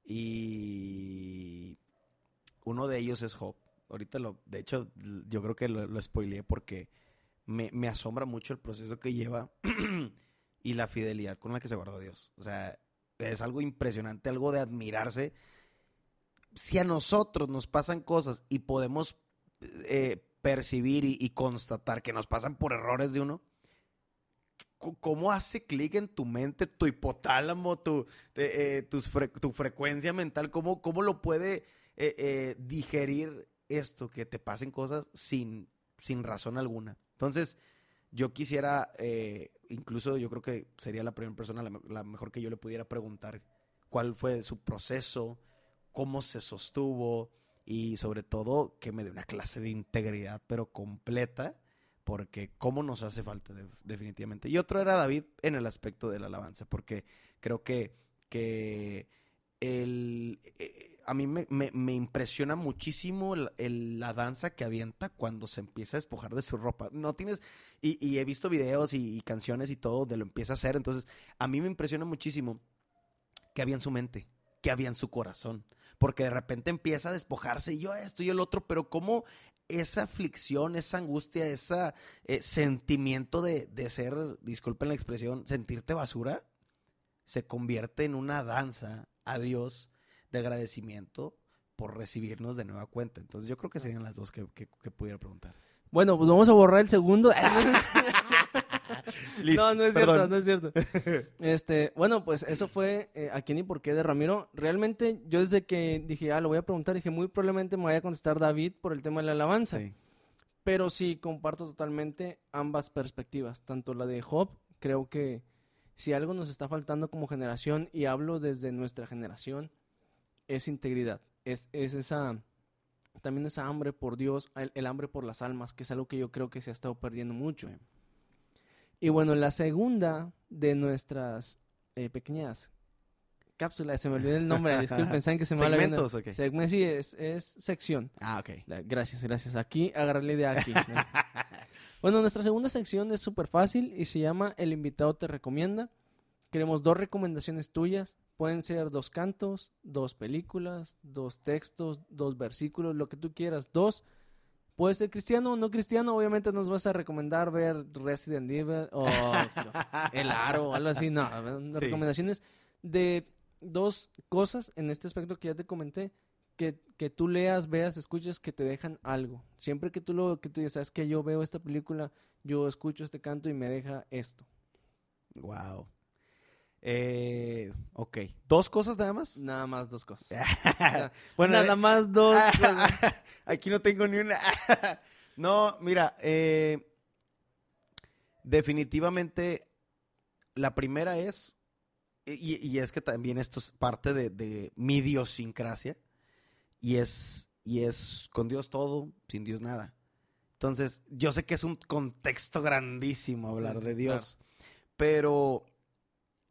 Y uno de ellos es Job. Ahorita lo, de hecho, yo creo que lo, lo spoileé porque me, me asombra mucho el proceso que lleva y la fidelidad con la que se guardó Dios. O sea, es algo impresionante, algo de admirarse. Si a nosotros nos pasan cosas y podemos eh, percibir y, y constatar que nos pasan por errores de uno, ¿cómo hace clic en tu mente, tu hipotálamo, tu, eh, eh, tus fre- tu frecuencia mental? ¿Cómo, cómo lo puede eh, eh, digerir esto, que te pasen cosas sin, sin razón alguna? Entonces, yo quisiera, eh, incluso yo creo que sería la primera persona, la, me- la mejor que yo le pudiera preguntar cuál fue su proceso, cómo se sostuvo y sobre todo que me dé una clase de integridad, pero completa, porque cómo nos hace falta de- definitivamente. Y otro era David en el aspecto de la alabanza, porque creo que, que el, a mí me, me- impresiona muchísimo la danza que avienta cuando se empieza a despojar de su ropa. No tienes, y, he visto videos y, canciones y todo de lo empieza a hacer, entonces a mí me impresiona muchísimo que había en su mente, que había en su corazón, porque de repente empieza a despojarse y yo esto y el otro, pero cómo esa aflicción, esa angustia, ese sentimiento de, de ser, disculpen la expresión, sentirte basura, se convierte en una danza a Dios de agradecimiento por recibirnos de nueva cuenta. Entonces yo creo que serían las dos que, que- que pudiera preguntar. Bueno, pues vamos a borrar el segundo. Listo, no, no es perdón. cierto, no es cierto. Este, bueno, pues eso fue eh, a quién y por qué de Ramiro. Realmente yo desde que dije, ah, lo voy a preguntar, dije, muy probablemente me vaya a contestar David por el tema de la alabanza. Sí. Pero sí, comparto totalmente ambas perspectivas, tanto la de Job, creo que si algo nos está faltando como generación, y hablo desde nuestra generación, es integridad, es, es esa, también esa hambre por Dios, el, el hambre por las almas, que es algo que yo creo que se ha estado perdiendo mucho. Sí. Y bueno, la segunda de nuestras eh, pequeñas cápsulas, se me olvidó el nombre, disculpen, saben que se me. ¿Segmentos o qué? Segmen- sí, es, es sección. Ah, ok. La- Gracias, gracias. Aquí, agarré la idea aquí. ¿no? bueno, nuestra segunda sección es súper fácil y se llama El invitado te recomienda. Queremos dos recomendaciones tuyas. Pueden ser dos cantos, dos películas, dos textos, dos versículos, lo que tú quieras. Dos. Puede ser cristiano o no cristiano. Obviamente nos vas a recomendar ver Resident Evil o El Aro o algo así. No, Sí. recomendaciones de dos cosas en este aspecto que ya te comenté que, que tú leas, veas, escuches, que te dejan algo. Siempre que tú lo que tú dices, sabes que yo veo esta película, yo escucho este canto y me deja esto. Wow. Eh, ok. ¿Dos cosas nada más? Nada más dos cosas. bueno, Nada eh, más dos cosas. Aquí no tengo ni una. no, mira, eh, definitivamente la primera es, y, y es que también esto es parte de, de mi idiosincrasia, y es, y es con Dios todo, sin Dios nada. Entonces, yo sé que es un contexto grandísimo hablar de Dios, pero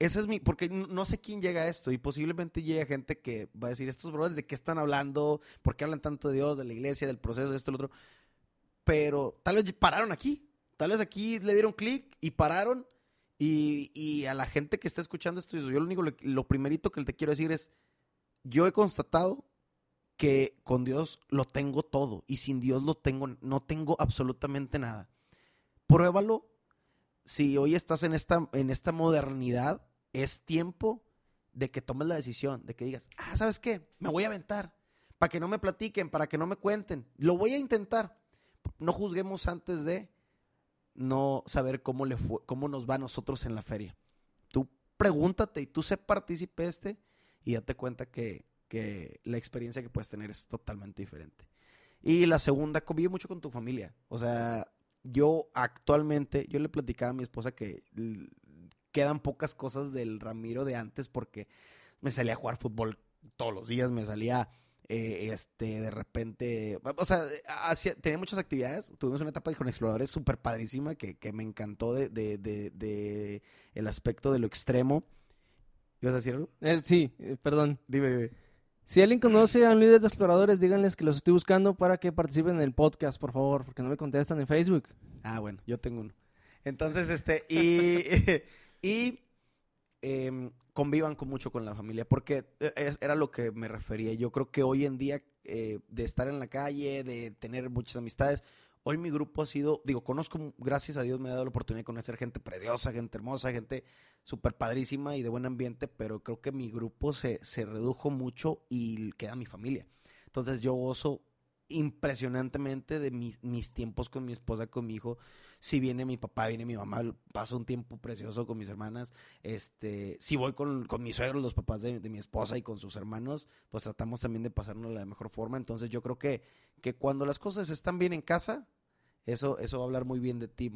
ese es mi, porque no sé quién llega a esto y posiblemente llegue gente que va a decir, estos brothers, ¿de qué están hablando? ¿Por qué hablan tanto de Dios, de la iglesia, del proceso, de esto, lo otro? Pero tal vez pararon aquí, tal vez aquí le dieron clic y pararon y, y a la gente que está escuchando esto, yo lo único, lo primerito que te quiero decir es, yo he constatado que con Dios lo tengo todo y sin Dios lo tengo, no tengo absolutamente nada. Pruébalo. Si hoy estás en esta, en esta modernidad, es tiempo de que tomes la decisión, de que digas, ah, ¿sabes qué? Me voy a aventar, para que no me platiquen, para que no me cuenten. Lo voy a intentar. No juzguemos antes de no saber cómo, le fue, cómo nos va a nosotros en la feria. Tú pregúntate y tú sé partícipe este y date cuenta que, que la experiencia que puedes tener es totalmente diferente. Y la segunda, convive mucho con tu familia. O sea, yo actualmente, yo le platicaba a mi esposa que quedan pocas cosas del Ramiro de antes porque me salía a jugar fútbol todos los días, me salía eh, este de repente, o sea, tenía muchas actividades, tuvimos una etapa con exploradores súper padrísima que, que me encantó de, de, de- de el aspecto de lo extremo. ¿Ibas a decir algo? Eh, sí, eh, perdón. Dime, dime. Si alguien conoce a un líder de exploradores, díganles que los estoy buscando para que participen en el podcast, por favor, porque no me contestan en Facebook. Ah, bueno, yo tengo uno. Entonces, este, y, y em, convivan con mucho con la familia, porque eh, era lo que me refería. Yo creo que hoy en día, eh, de estar en la calle, de tener muchas amistades, hoy mi grupo ha sido, digo, conozco, gracias a Dios me ha dado la oportunidad de conocer gente preciosa, gente hermosa, gente súper padrísima y de buen ambiente, pero creo que mi grupo se, se redujo mucho y queda mi familia. Entonces yo gozo impresionantemente de mi- mis tiempos con mi esposa, con mi hijo. Si viene mi papá, viene mi mamá, paso un tiempo precioso con mis hermanas. Este, si voy con, con mis suegros, los papás de, de mi esposa y con sus hermanos, pues tratamos también de pasarnos de la mejor forma. Entonces yo creo que, que cuando las cosas están bien en casa, eso, eso va a hablar muy bien de ti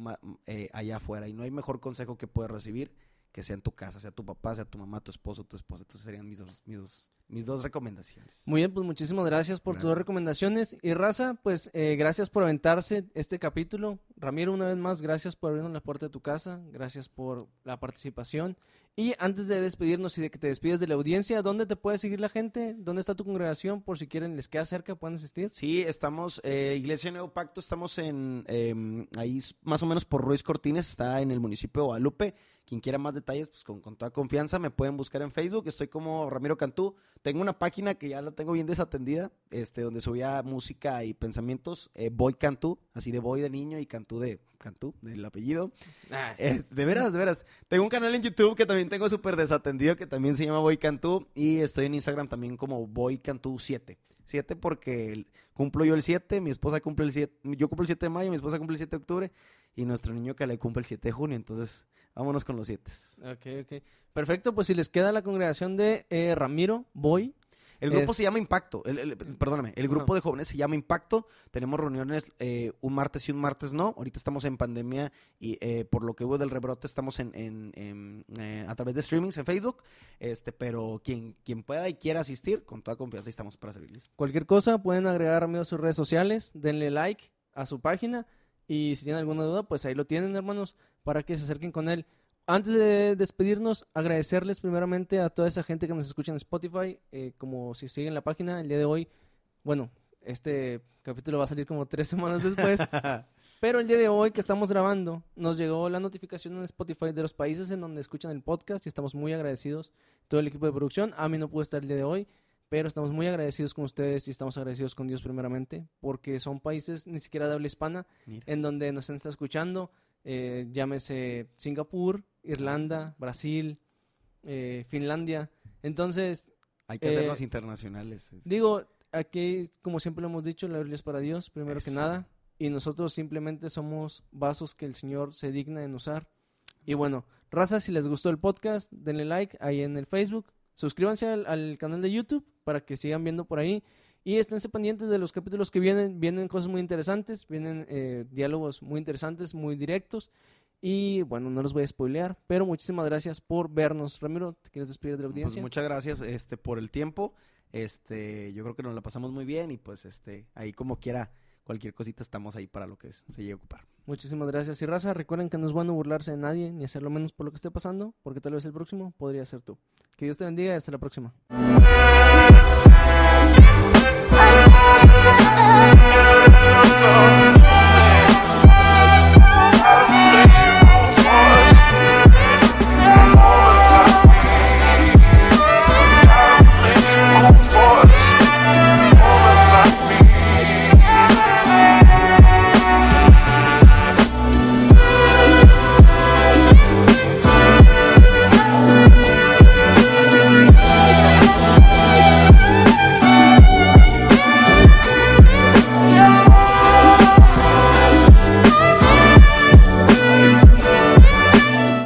eh, allá afuera. Y no hay mejor consejo que puedas recibir que sea en tu casa, sea tu papá, sea tu mamá, tu esposo, tu esposa. Entonces serían mis dos, mis dos, mis dos recomendaciones. Muy bien, pues muchísimas gracias por tus Gracias. recomendaciones. Y Raza, pues eh, gracias por aventarse este capítulo. Ramiro, una vez más, gracias por abrirnos la puerta de tu casa. Gracias por la participación. Y antes de despedirnos y de que te despides de la audiencia, ¿dónde te puede seguir la gente? ¿Dónde está tu congregación? Por si quieren, les queda cerca, pueden asistir. Sí, estamos, eh, Iglesia Nuevo Pacto, estamos en, eh, ahí más o menos por Ruiz Cortines, está en el municipio de Guadalupe. Quien quiera más detalles, pues con, con toda confianza me pueden buscar en Facebook. Estoy como Ramiro Cantú. Tengo una página que ya la tengo bien desatendida, este, donde subía música y pensamientos. Eh, Boy Cantú, así de Boy de niño y Cantú de Cantú, del apellido. Es, de veras, de veras. Tengo un canal en YouTube que también tengo súper desatendido, que también se llama Boy Cantú. Y estoy en Instagram también como Boy Cantú 7. 7 porque cumplo yo el 7, mi esposa cumple el 7, yo cumplo el 7 de mayo, mi esposa cumple el 7 de octubre y nuestro niño que le cumple el 7 de junio. Entonces, vámonos con los 7. Ok, ok. Perfecto, pues si les queda la congregación de eh, Ramiro, voy. El grupo Es- se llama Impacto. El, el- perdóname, el grupo de jóvenes se llama Impacto. Tenemos reuniones eh, un martes y un martes no. Ahorita estamos en pandemia y eh, por lo que hubo del rebrote estamos en, en- en, eh, a través de streamings en Facebook. Este, pero quien, quien pueda y quiera asistir, con toda confianza estamos para servirles. Cualquier cosa, pueden agregar a Ramiro a sus redes sociales, denle like a su página y si tienen alguna duda, pues ahí lo tienen, hermanos, para que se acerquen con él. Antes de despedirnos, agradecerles primeramente a toda esa gente que nos escucha en Spotify, eh, como si siguen la página el día de hoy. Bueno, este capítulo va a salir como tres semanas después, pero el día de hoy que estamos grabando, nos llegó la notificación en Spotify de los países en donde escuchan el podcast y estamos muy agradecidos. Todo el equipo de producción, a mí no pudo estar el día de hoy, pero estamos muy agradecidos con ustedes y estamos agradecidos con Dios primeramente, porque son países ni siquiera de habla hispana Mira. en donde nos están escuchando, eh, llámese Singapur, Irlanda, Brasil, eh, Finlandia. Entonces, Hay que Eh, hacernos internacionales. Digo, aquí, como siempre lo hemos dicho, la Biblia es para Dios, primero que nada. Y nosotros simplemente somos vasos que el Señor se digna en usar. Y bueno, raza, si les gustó el podcast, denle like ahí en el Facebook. Suscríbanse al, al canal de YouTube para que sigan viendo por ahí. Y esténse pendientes de los capítulos que vienen. Vienen cosas muy interesantes, vienen eh, diálogos muy interesantes, muy directos. Y bueno, no los voy a spoilear, pero muchísimas gracias por vernos. Ramiro, ¿te quieres despedir de la Pues audiencia? muchas gracias este, por el tiempo. Este, yo creo que nos la pasamos muy bien y pues este, ahí como quiera, cualquier cosita estamos ahí para lo que es- se llegue a ocupar. Muchísimas gracias. Y raza, recuerden que no es bueno burlarse de nadie ni hacerlo menos por lo que esté pasando, porque tal vez el próximo podría ser tú. Que Dios te bendiga y hasta la próxima.